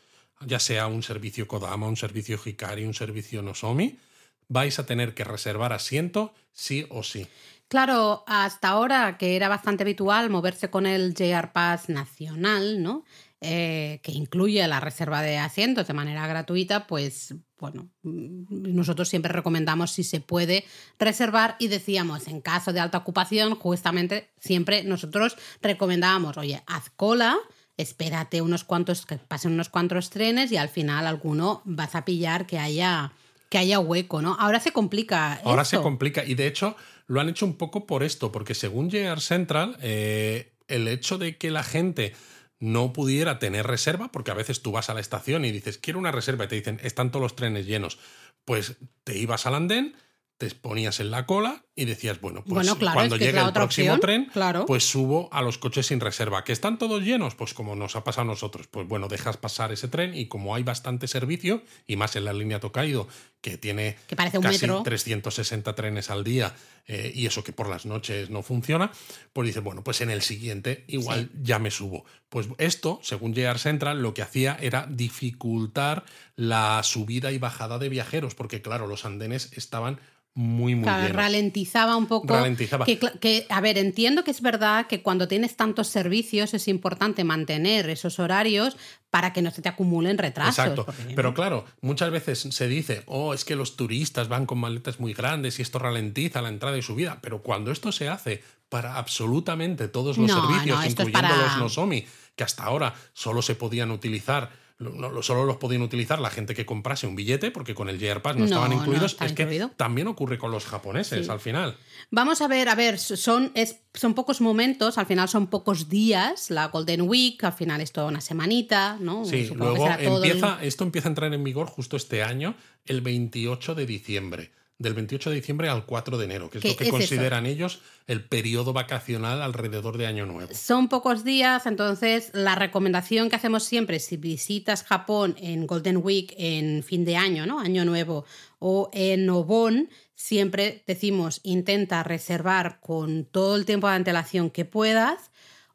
ya sea un servicio Kodama, un servicio Hikari, un servicio Nozomi, vais a tener que reservar asiento sí o sí. Claro, hasta ahora que era bastante habitual moverse con el JR Pass nacional, ¿no? Eh, que incluye la reserva de asientos de manera gratuita, pues bueno, mm, nosotros siempre recomendamos si se puede reservar y decíamos, en caso de alta ocupación, justamente siempre nosotros recomendábamos, oye, haz cola, espérate unos cuantos, que pasen unos cuantos trenes y al final alguno vas a pillar que haya, que haya hueco, ¿no? Ahora se complica. Ahora se complica y de hecho lo han hecho un poco por esto, porque según JR Central, eh, el hecho de que la gente no pudiera tener reserva, porque a veces tú vas a la estación y dices, quiero una reserva, y te dicen, están todos los trenes llenos. Pues te ibas al andén, te ponías en la cola y decías, bueno, pues cuando llegue el próximo tren, pues subo a los coches sin reserva. ¿Que están todos llenos? Pues como nos ha pasado a nosotros, pues bueno, dejas pasar ese tren y como hay bastante servicio, y más en la línea Tokaido, que tiene casi 360 trenes al día, eh, y eso que por las noches no funciona, pues dices, bueno, pues en el siguiente igual ya me subo. Pues esto, según JR Central, lo que hacía era dificultar la subida y bajada de viajeros, porque claro, los andenes estaban muy, muy claro, ralentizaba un poco. Ralentizaba. Que, a ver, entiendo que es verdad que cuando tienes tantos servicios es importante mantener esos horarios para que no se te acumulen retrasos. Exacto. Pero claro, muchas veces se dice, oh, es que los turistas van con maletas muy grandes y esto ralentiza la entrada y subida. Pero cuando esto se hace para absolutamente todos los servicios, incluyendo los Nozomi, que hasta ahora solo se podían utilizar solo los podían utilizar la gente que comprase un billete, porque con el JR Pass no, estaban incluidos. es que también ocurre con los japoneses al final. Vamos a ver, a ver, son, es, son pocos momentos, al final son pocos días, la Golden Week, al final es toda una semanita, ¿no? Sí, luego empieza, esto empieza a entrar en vigor justo este año, el 28 de diciembre del 28 de diciembre al 4 de enero, que es lo que consideran ellos el periodo vacacional alrededor de Año Nuevo. Son pocos días, entonces la recomendación que hacemos siempre si visitas Japón en Golden Week, en fin de año, ¿no? Año Nuevo, o en Obon, siempre decimos intenta reservar con todo el tiempo de antelación que puedas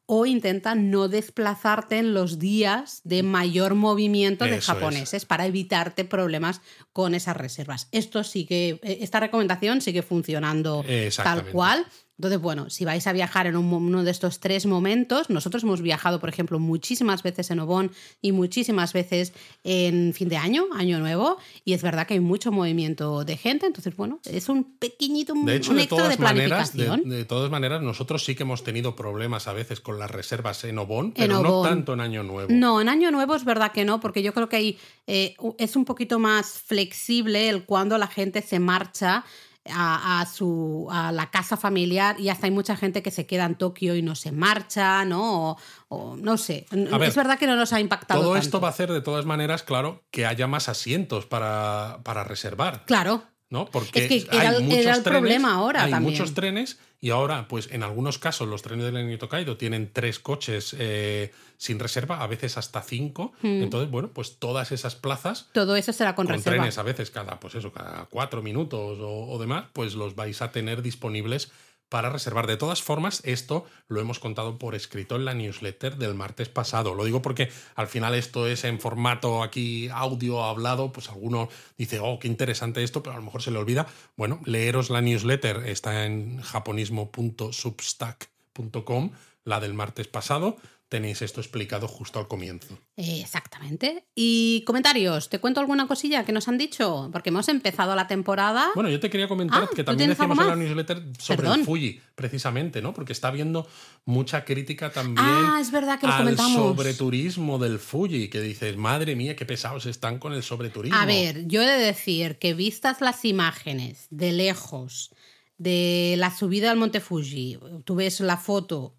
o intenta no desplazarte en los días de mayor movimiento de japoneses para evitarte problemas con esas reservas. Esto sigue, e, esta recomendación sigue funcionando tal cual. Entonces, bueno, si vais a viajar en uno de estos tres momentos, nosotros hemos viajado, por ejemplo, muchísimas veces en Obon y muchísimas veces en fin de año, año nuevo, y es verdad que hay mucho movimiento de gente, entonces, bueno, es un pequeñito de hecho, un de todas Maneras, de, todas maneras, nosotros sí que hemos tenido problemas a veces con las reservas en Obon, pero no tanto en año nuevo. No, en año nuevo es verdad que no, porque yo creo que ahí eh, es un poquito más flexible el cuando la gente se marcha a, su, a la casa familiar y hasta hay mucha gente que se queda en Tokio y no se marcha, ¿no? O, no sé. es verdad que no nos ha impactado. Todo esto va a hacer de todas maneras, claro, que haya más asientos para, para reservar. Claro. ¿No? Porque Es que era- hay era muchos el problema ahora hay también. muchos trenes y ahora, pues en algunos casos los trenes del Niño Tokaido tienen tres coches eh, sin reserva, a veces hasta cinco. Entonces, bueno, pues todas esas plazas Todo eso será con, con reserva. trenes a veces cada, pues eso, cada cuatro minutos o, o demás, pues los vais a tener disponibles para reservar. De todas formas, esto lo hemos contado por escrito en la newsletter del martes pasado. Lo digo porque al final esto es en formato aquí audio hablado, pues alguno dice, oh, qué interesante esto, pero a lo mejor se le olvida. Bueno, leeros la newsletter, está en japonismo.substack.com, la del martes pasado. Tenéis esto explicado justo al comienzo. Exactamente. Y comentarios, ¿te cuento alguna cosilla que nos han dicho? Porque hemos empezado la temporada. Bueno, yo te quería comentar Ah, que ¿tú también decíamos en la newsletter sobre Perdón. el Fuji, precisamente, ¿no? Porque está habiendo mucha crítica también Ah, es verdad que al sobreturismo del Fuji, que dices, madre mía, qué pesados están con el sobreturismo. A ver, yo he de decir que vistas las imágenes de lejos de la subida al Monte Fuji, tú ves la foto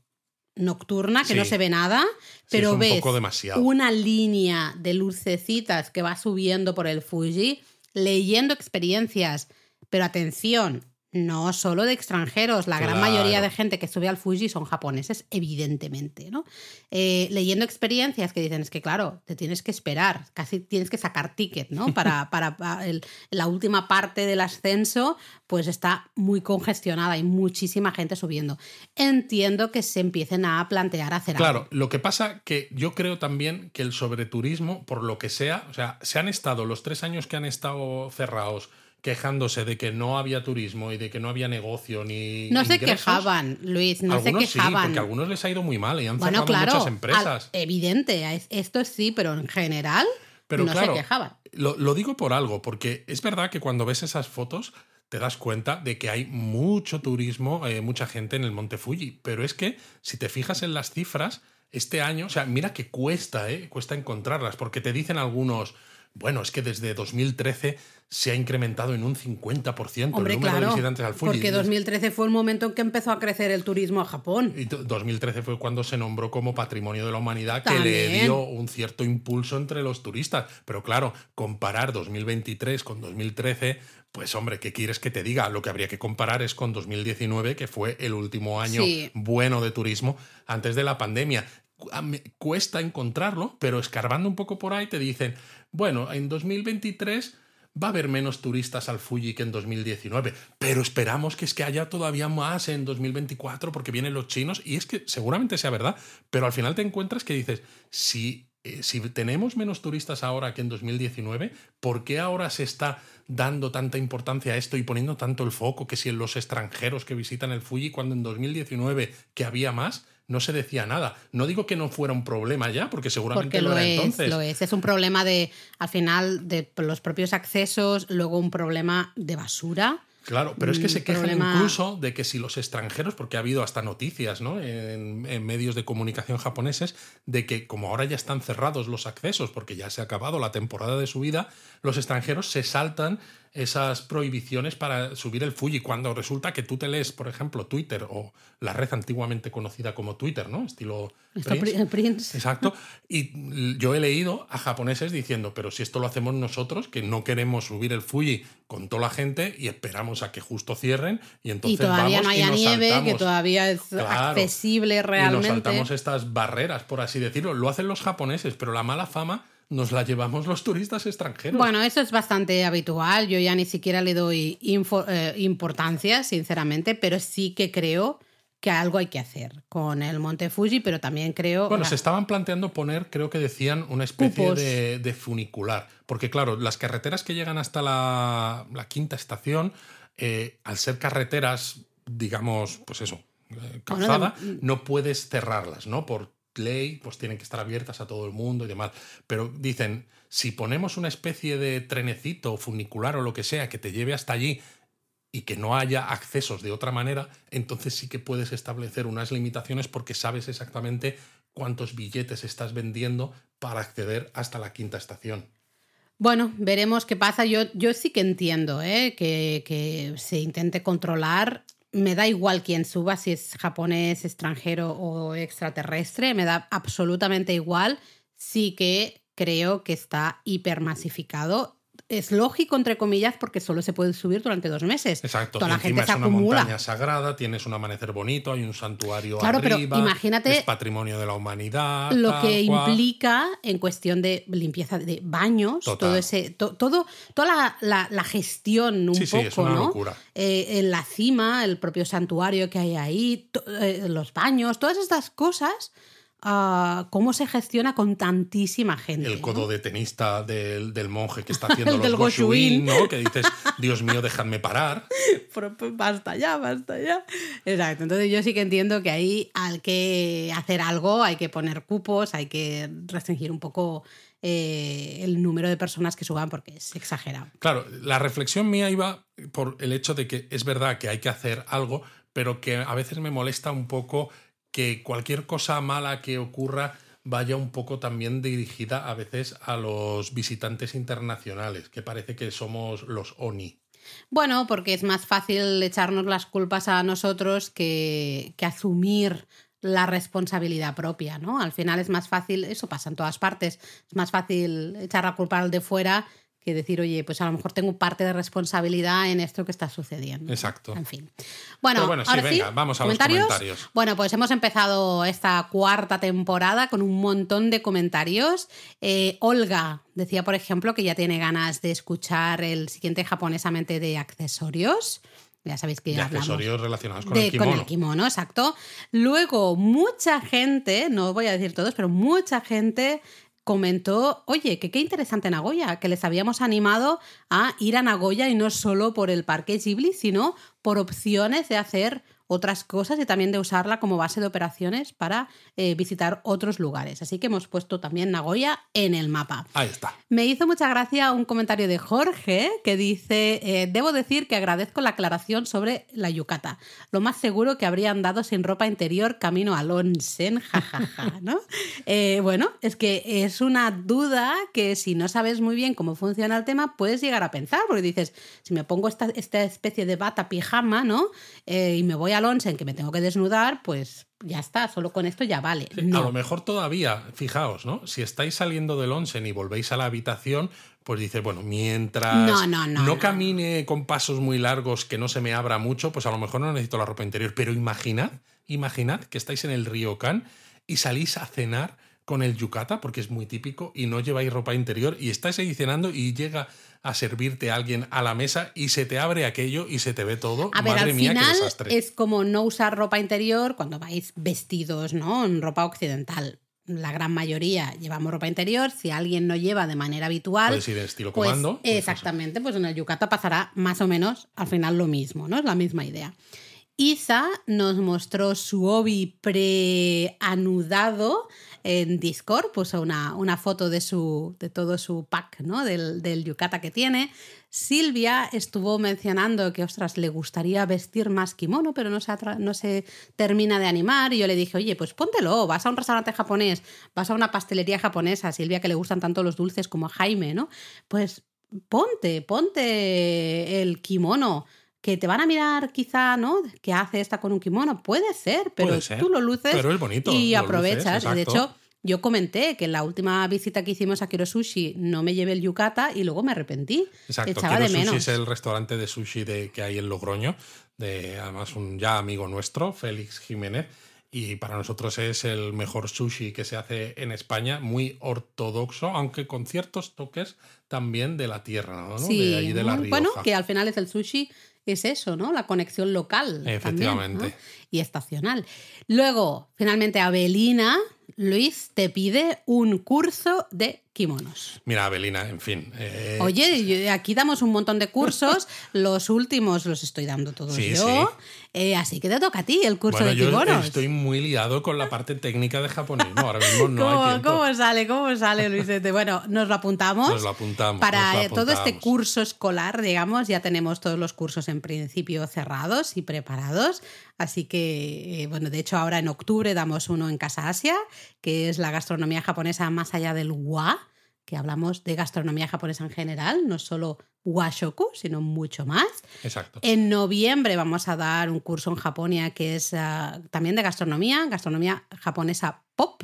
nocturna que Sí. no se ve nada, Sí, pero un ves una línea de lucecitas que va subiendo por el Fuji, leyendo experiencias, pero atención, no solo de extranjeros, la gran Claro. mayoría de gente que sube al Fuji son japoneses, evidentemente, ¿no? Eh, leyendo experiencias que dicen, es que claro, te tienes que esperar, casi tienes que sacar ticket, ¿no? Para, <laughs> para, para el- la última parte del ascenso, pues está muy congestionada, hay muchísima gente subiendo. Entiendo que se empiecen a plantear hacer Claro, algo. lo que pasa que yo creo también que el sobreturismo, por lo que sea, o sea, se han estado los tres años que han estado cerrados quejándose de que no había turismo y de que no había negocio ni No se quejaban, Luis, no se algunos sí, quejaban. porque a algunos les ha ido muy mal y han bueno, cerrado claro, muchas empresas. al- evidente, es- esto sí, pero en general Pero no claro, se quejaban. Lo, lo digo por algo, porque es verdad que cuando ves esas fotos te das cuenta de que hay mucho turismo, eh, mucha gente en el Monte Fuji. Pero es que si te fijas en las cifras, este año, o sea, mira que cuesta, ¿eh? Cuesta encontrarlas, porque te dicen algunos, bueno, es que desde 2013 se ha incrementado en un 50% Hombre, el número claro, de visitantes al Fuji. porque 2013 fue el momento en que empezó a crecer el turismo a Japón. Y t- 2013 fue cuando se nombró como Patrimonio de la Humanidad, que le dio un cierto impulso entre los turistas. Pero claro, comparar 2023 con 2013, pues hombre, ¿qué quieres que te diga? Lo que habría que comparar es con 2019, que fue el último año Sí. bueno de turismo antes de la pandemia. Cuesta encontrarlo, pero escarbando un poco por ahí te dicen, bueno, en 2023 va a haber menos turistas al Fuji que en 2019, pero esperamos que es que haya todavía más en 2024 porque vienen los chinos y es que seguramente sea verdad, pero al final te encuentras que dices, si, eh, si tenemos menos turistas ahora que en 2019, ¿por qué ahora se está dando tanta importancia a esto y poniendo tanto el foco que si en los extranjeros que visitan el Fuji cuando en 2019 que había más? No se decía nada. No digo que no fuera un problema ya, porque seguramente Porque lo, lo era es, entonces. lo es. Es un problema de, al final, de los propios accesos, luego un problema de basura. Claro, pero es que se quejan problema- incluso de que si los extranjeros, porque ha habido hasta noticias ¿no? en, en medios de comunicación japoneses, de que como ahora ya están cerrados los accesos, porque ya se ha acabado la temporada de subida, los extranjeros se saltan esas prohibiciones para subir el Fuji, cuando resulta que tú te lees, por ejemplo, Twitter o la red antiguamente conocida como Twitter, ¿no? Estilo Prince. Exacto. <laughs> Y yo he leído a japoneses diciendo, pero si esto lo hacemos nosotros, que no queremos subir el Fuji con toda la gente y esperamos a que justo cierren y entonces Y todavía vamos no y haya nos nieve, que todavía es Claro. accesible Y nos realmente. saltamos estas barreras, por así decirlo. Lo hacen los japoneses, pero la mala fama nos la llevamos los turistas extranjeros. Bueno, eso es bastante habitual. Yo ya ni siquiera le doy info- eh, importancia, sinceramente, pero sí que creo que algo hay que hacer con el Monte Fuji, pero también creo. Bueno, la- se estaban planteando poner, creo que decían, una especie de, de funicular. Porque, claro, las carreteras que llegan hasta la, la quinta estación, eh, al ser carreteras, digamos, pues eso, eh, Bueno, calzada, de- no puedes cerrarlas, ¿no? Por ley, pues tienen que estar abiertas a todo el mundo y demás. Pero dicen, si ponemos una especie de trenecito funicular o lo que sea que te lleve hasta allí y que no haya accesos de otra manera, entonces sí que puedes establecer unas limitaciones porque sabes exactamente cuántos billetes estás vendiendo para acceder hasta la quinta estación. Bueno, veremos qué pasa. Yo, yo sí que entiendo ¿eh? que, que se intente controlar. Me da igual quién suba, si es japonés, extranjero o extraterrestre, me da absolutamente igual. Sí que creo que está hipermasificado es lógico, entre comillas, porque solo se puede subir durante dos meses. Exacto. Toda la gente se es una acumula. montaña sagrada, tienes un amanecer bonito, hay un santuario Claro, pero arriba, imagínate es patrimonio de la humanidad. lo tal que cual. implica en cuestión de limpieza de baños, Total. todo ese, to- todo, toda la, la- la gestión un Sí, sí, poco, es una ¿no? locura. Eh, en la cima, el propio santuario que hay ahí, to- eh, los baños, todas estas cosas, cómo se gestiona con tantísima gente. El ¿no? codo de tenista del, del monje que está <laughs> haciendo El los del goshuin. ¿no? Que dices, Dios mío, dejadme parar. <laughs> Pero, pues, basta ya, basta ya. Exacto. Entonces yo sí que entiendo que ahí hay que hacer algo, hay que poner cupos, hay que restringir un poco eh, el número de personas que suban porque es exagerado. Claro, la reflexión mía iba por el hecho de que es verdad que hay que hacer algo, pero que a veces me molesta un poco que cualquier cosa mala que ocurra vaya un poco también dirigida a veces a los visitantes internacionales, que parece que somos los ONI. Bueno, porque es más fácil echarnos las culpas a nosotros que, que asumir la responsabilidad propia, ¿no? Al final es más fácil, eso pasa en todas partes, es más fácil echar la culpa al de fuera que decir, oye, pues a lo mejor tengo parte de responsabilidad en esto que está sucediendo. Exacto. En fin. Bueno, sí, venga, sí, vamos a los comentarios. Bueno, pues hemos empezado esta cuarta temporada con un montón de comentarios. Eh, Olga decía, por ejemplo, que ya tiene ganas de escuchar el siguiente japonesamente de accesorios. Ya sabéis que De hablamos accesorios relacionados con de- el kimono. con el kimono, exacto. Luego, mucha gente, no voy a decir todos, pero mucha gente comentó, oye, que qué interesante Nagoya, que les habíamos animado a ir a Nagoya y no solo por el parque Ghibli, sino por opciones de hacer otras cosas y también de usarla como base de operaciones para eh, visitar otros lugares. Así que hemos puesto también Nagoya en el mapa. Ahí está. Me hizo mucha gracia un comentario de Jorge que dice, eh, debo decir que agradezco la aclaración sobre la yucata. Lo más seguro que habría andado sin ropa interior camino al onsen, jajaja, ¿no? <laughs> Eh, bueno, es que es una duda que si no sabes muy bien cómo funciona el tema, puedes llegar a pensar, porque dices, si me pongo esta, esta especie de bata pijama, ¿no? Y me voy al onsen que me tengo que desnudar, pues ya está, solo con esto ya vale. Sí, no. A lo mejor todavía, fijaos, ¿no? Si estáis saliendo del onsen y volvéis a la habitación, pues dices, bueno, mientras no, no. camine con pasos muy largos, que no se me abra mucho, pues a lo mejor no necesito la ropa interior. Pero imaginad, imaginad que estáis en el río Can y salís a cenar con el yucata, porque es muy típico, y no lleváis ropa interior, y estáis ahí cenando y llega a servirte alguien a la mesa y se te abre aquello y se te ve todo. A ver, Madre al mía, qué final desastre. es como no usar ropa interior cuando vais vestidos, ¿no? En ropa occidental. La gran mayoría llevamos ropa interior. Si alguien no lleva de manera habitual. Puedes ir en estilo pues, comando. pues exactamente, pues en el Yucata pasará más o menos al final lo mismo, ¿no? Es la misma idea. Isa nos mostró su obi preanudado en Discord, puso una, una foto de, su, de todo su pack, ¿no? Del, del yucata que tiene. Silvia estuvo mencionando que, ostras, le gustaría vestir más kimono, pero no se, no se termina de animar. Y yo le dije, oye, pues póntelo, vas a un restaurante japonés, vas a una pastelería japonesa, Silvia que le gustan tanto los dulces como a Jaime, ¿no? Pues ponte, ponte el kimono. Que te van a mirar quizá, ¿no? ¿Qué hace esta con un kimono? Puede ser, pero Puede ser, tú lo luces pero es bonito, y aprovechas. luces, de hecho, yo comenté que en la última visita que hicimos a Kiro Sushi no me llevé el yukata y luego me arrepentí. Exacto, Echaba Kiro de Sushi menos. es el restaurante de sushi de, que hay en Logroño, de además un ya amigo nuestro, Félix Jiménez, y para nosotros es el mejor sushi que se hace en España, muy ortodoxo, aunque con ciertos toques también de la tierra, ¿no? Sí, de ahí de la Rioja. bueno, que al final es el sushi, es eso, ¿no? La conexión local. también, Efectivamente. ¿no? Y estacional. Luego, finalmente, Abelina, Luis te pide un curso de kimonos. Mira, Abelina, en fin. eh, Oye, aquí damos un montón de cursos, <laughs> los últimos los estoy dando todos Sí, yo, sí. eh, así que te toca a ti el curso bueno, de yo kimonos. estoy muy liado con la parte técnica de japonés, ¿no? Ahora mismo no ¿Cómo, hay tiempo. cómo sale? ¿Cómo sale, Luisete? Bueno, nos lo apuntamos. Nos lo apuntamos. Para lo todo este curso escolar, digamos, ya tenemos todos los cursos en principio cerrados y preparados. Así que, eh, bueno, de hecho ahora en octubre damos uno en Casa Asia, que es la gastronomía japonesa más allá del wa, que hablamos de gastronomía japonesa en general, no solo washoku, sino mucho más. Exacto. En noviembre vamos a dar un curso en Japonia que es ah, también de gastronomía, gastronomía japonesa pop.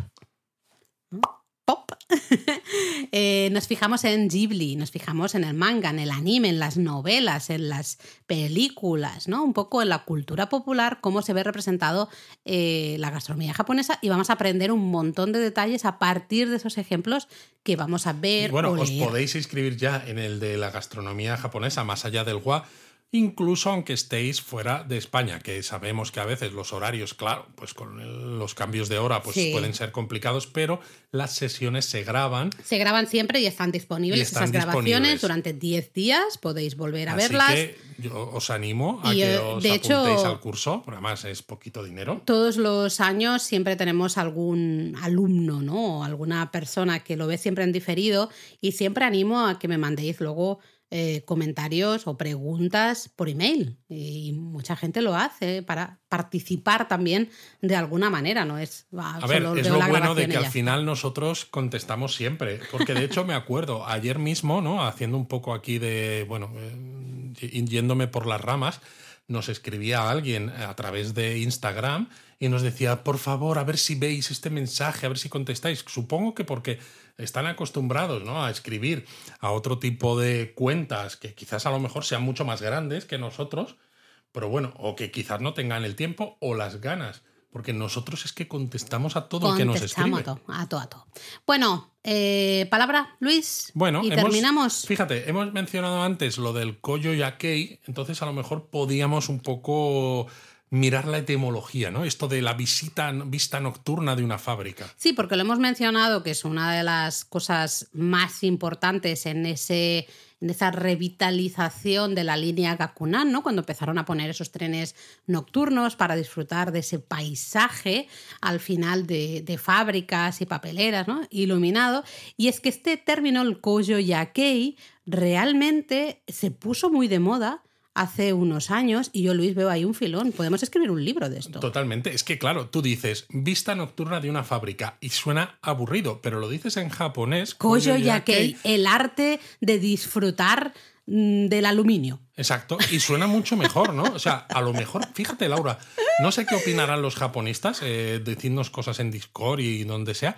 <laughs> eh, nos fijamos en Ghibli, nos fijamos en el manga, en el anime, en las novelas, en las películas, ¿no? Un poco en la cultura popular, cómo se ve representado eh, la gastronomía japonesa y vamos a aprender un montón de detalles a partir de esos ejemplos que vamos a ver. Y bueno, o os podéis inscribir ya en el de la gastronomía japonesa, más allá del WA, incluso aunque estéis fuera de España, que sabemos que a veces los horarios, claro, pues con los cambios de hora pues Sí. pueden ser complicados, pero las sesiones se graban. Se graban siempre y están disponibles Y están esas grabaciones disponibles. durante 10 días, podéis volver a Así verlas. que yo os animo a Y, que eh, os de hecho- apuntéis al curso, porque además es poquito dinero. Todos los años siempre tenemos algún alumno, ¿no? O alguna persona que lo ve siempre en diferido y siempre animo a que me mandéis luego eh, comentarios o preguntas por email. Y mucha gente lo hace para participar también de alguna manera, ¿no es A ver, es lo bueno de que al final nosotros contestamos siempre. Porque de hecho me acuerdo, ayer mismo, ¿no? Haciendo un poco aquí de, bueno, eh, yéndome por las ramas, nos escribía alguien a través de Instagram y nos decía, por favor, a ver si veis este mensaje, a ver si contestáis. Supongo que porque están acostumbrados ¿no? a escribir a otro tipo de cuentas que quizás a lo mejor sean mucho más grandes que nosotros, pero bueno, o que quizás no tengan el tiempo o las ganas. Porque nosotros es que contestamos a todo el que nos Contestamos escribe. a todo, a todo, a todo. Bueno, eh, palabra, Luis. Bueno, y hemos- terminamos. Fíjate, hemos mencionado antes lo del Koyo Yakei, entonces a lo mejor podíamos un poco mirar la etimología, ¿no? Esto de la visita, vista nocturna de una fábrica. Sí, porque lo hemos mencionado que es una de las cosas más importantes en ese en esa revitalización de la línea Gakunan, ¿no? Cuando empezaron a poner esos trenes nocturnos para disfrutar de ese paisaje al final de, de fábricas y papeleras, ¿no? Iluminado. Y es que este término, el Koyo Yakei, realmente se puso muy de moda hace unos años y yo, Luis, veo ahí un filón. Podemos escribir un libro de esto. Totalmente. Es que, claro, tú dices vista nocturna de una fábrica y suena aburrido, pero lo dices en japonés. Koyo Yakei, el arte de disfrutar mm, del aluminio. Exacto, y suena mucho mejor, ¿no? O sea, a lo mejor, fíjate, Laura, no sé qué opinarán los japonistas, eh, decidnos cosas en Discord y donde sea.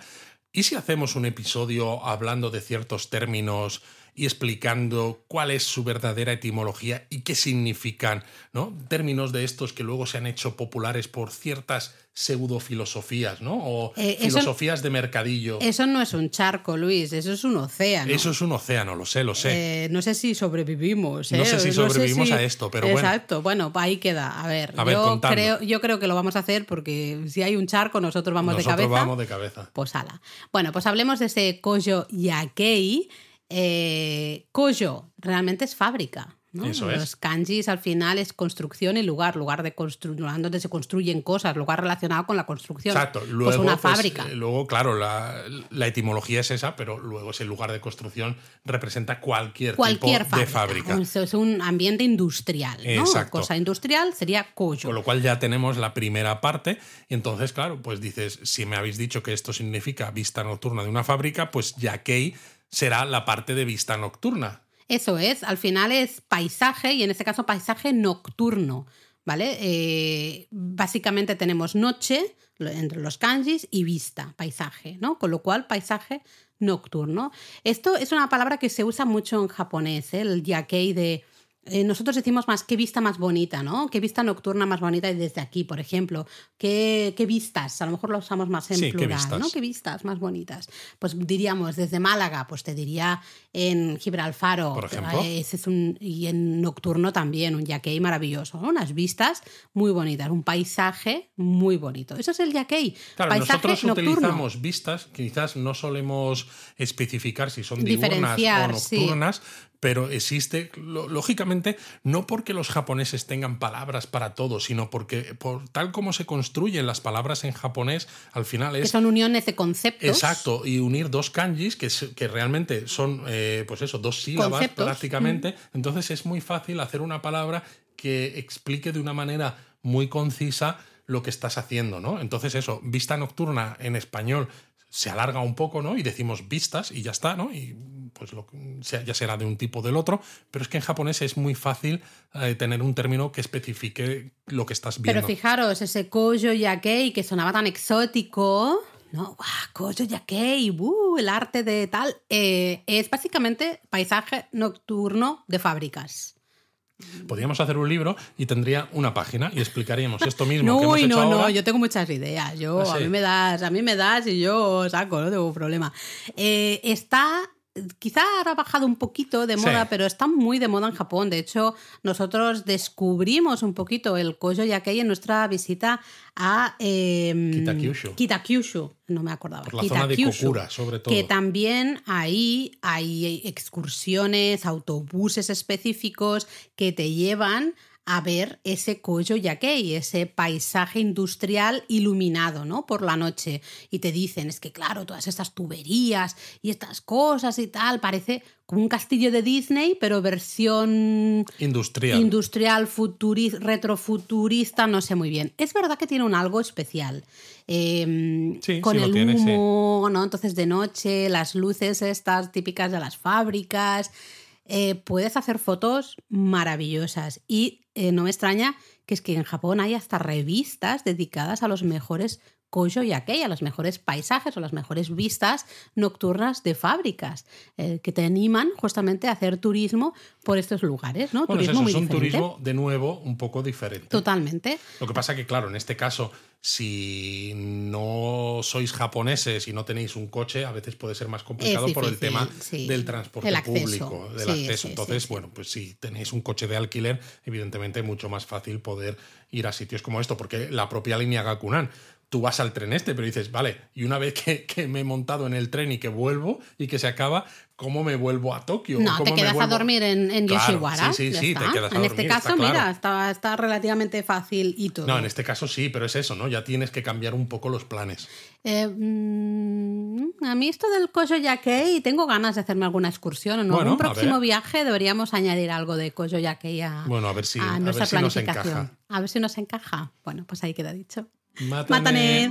¿Y si hacemos un episodio hablando de ciertos términos y explicando cuál es su verdadera etimología y qué significan, ¿no? Términos de estos que luego se han hecho populares por ciertas pseudofilosofías, ¿no? O Eh, eso- filosofías de mercadillo. Eso no es un charco, Luis, eso es un océano. Eso es un océano, lo sé, lo sé. Eh, no sé si sobrevivimos. No ¿eh? sé si sobrevivimos a esto, pero bueno. Exacto, bueno, ahí queda. A ver, A ver, yo, creo, yo creo que lo vamos a hacer porque si hay un charco, nosotros vamos Nosotros de cabeza. vamos de cabeza. Pues ala. Bueno, pues hablemos de ese Koyo Yakei. Eh, Koyo realmente es fábrica. ¿no? Eso es. Los kanjis al final es construcción y lugar, lugar de construir, donde se construyen cosas, lugar relacionado con la construcción. Exacto. Luego, pues una pues, fábrica. luego, claro, la, la etimología es esa, pero luego ese lugar de construcción representa cualquier, Cualquier tipo fábrica. de fábrica. Es un ambiente industrial. ¿no? Exacto. Cosa industrial sería Koyo. Con lo cual ya tenemos la primera parte. Y entonces, claro, pues dices, si me habéis dicho que esto significa vista nocturna de una fábrica, pues Yakei será la parte de vista nocturna. Eso es, al final es paisaje y en este caso paisaje nocturno, ¿vale? Eh, básicamente tenemos noche entre los kanjis y vista, paisaje, ¿no? Con lo cual paisaje nocturno. Esto es una palabra que se usa mucho en japonés, ¿eh? el yakei de... eh, nosotros decimos más qué vista más bonita, ¿no? Qué vista nocturna más bonita y desde aquí, por ejemplo. ¿Qué, qué vistas? A lo mejor lo usamos más en Sí, qué plural, vistas. ¿no? ¿Qué vistas más bonitas? Pues diríamos desde Málaga, pues te diría en Gibralfaro. Por ejemplo. eh, Ese es un, y en nocturno también, un yakei maravilloso. ¿no? Unas vistas muy bonitas, un paisaje muy bonito. Eso es el yakei. Claro, paisaje nosotros nocturno. utilizamos vistas, quizás no solemos especificar si son diurnas o sí. Pero existe, lógicamente, no porque los japoneses tengan palabras para todo, sino porque por tal como se construyen las palabras en japonés, al final Que es son uniones de conceptos. Exacto, y unir dos kanjis que, que realmente son, eh, pues eso, dos sílabas Conceptos. prácticamente. Entonces es muy fácil hacer una palabra que explique de una manera muy concisa lo que estás haciendo, ¿no? Entonces eso, vista nocturna en español se alarga un poco, ¿no? Y decimos vistas y ya está, ¿no? Y pues lo, ya será de un tipo o del otro, pero es que en japonés es muy fácil eh, tener un término que especifique lo que estás viendo. Pero fijaros, ese koyo yakei que sonaba tan exótico, ¿no? ¡Guau! Koyo Yakei, ¡uh! el arte de tal. Eh, es básicamente paisaje nocturno de fábricas. Podríamos hacer un libro y tendría una página y explicaríamos <laughs> esto mismo No, que hemos hecho no, no, ahora. yo tengo muchas ideas. Yo, Ah, a mí me das, a mí me das y yo saco, no tengo problema. Eh, está, quizá ha bajado un poquito de Sí. moda, pero está muy de moda en Japón. De hecho, nosotros descubrimos un poquito el Koyo Yakei en nuestra visita a eh, Kitakyushu. Kitakyushu, no me acordaba. Por la zona de Kitakyushu, Kokura, sobre todo. Que también ahí hay excursiones, autobuses específicos que te llevan a ver ese Koyo Yakei, ese paisaje industrial iluminado, ¿no? Por la noche. Y te dicen, es que claro, todas estas tuberías y estas cosas y tal, parece como un castillo de Disney, pero versión Industrial. industrial, futuri- retrofuturista, no sé muy bien. Es verdad que tiene un algo especial. Eh, Sí, con sí el tiene, sí. humo, ¿no? Entonces de noche, las luces estas típicas de las fábricas. Eh, puedes hacer fotos maravillosas. Y eh, no me extraña que es que en Japón hay hasta revistas dedicadas a los mejores Koyo Yakei, a los mejores paisajes o las mejores vistas nocturnas de fábricas, eh, que te animan justamente a hacer turismo por estos lugares, ¿no? Bueno, es turismo eso, muy es un diferente. turismo, de nuevo, un poco diferente. Totalmente. Lo que pasa que, claro, en este caso, si no sois japoneses y no tenéis un coche, a veces puede ser más complicado por el difícil, tema sí. del transporte El público, del Sí, acceso. Entonces, bueno, pues si tenéis un coche de alquiler, evidentemente es mucho más fácil poder ir a sitios como esto, porque la propia línea Gakunan. Tú vas al tren este, pero dices, vale, y una vez que, que me he montado en el tren y que vuelvo y que se acaba, ¿cómo me vuelvo a Tokio? No, ¿Cómo te quedas a dormir en, en Claro, Yoshiwara. sí, sí, sí, te quedas a en dormir, este está caso, claro. mira, está, está relativamente fácil y todo. No, en este caso sí, pero es eso, ¿no? Ya tienes que cambiar un poco los planes. Eh, mm, a mí esto del Koyo Yakei, tengo ganas de hacerme alguna excursión. En Bueno, algún a próximo ver. viaje deberíamos añadir algo de Koyo Yakei a, Bueno, a ver si- a ver nuestra si nos encaja. A ver si nos encaja. Bueno, pues ahí queda dicho. またね。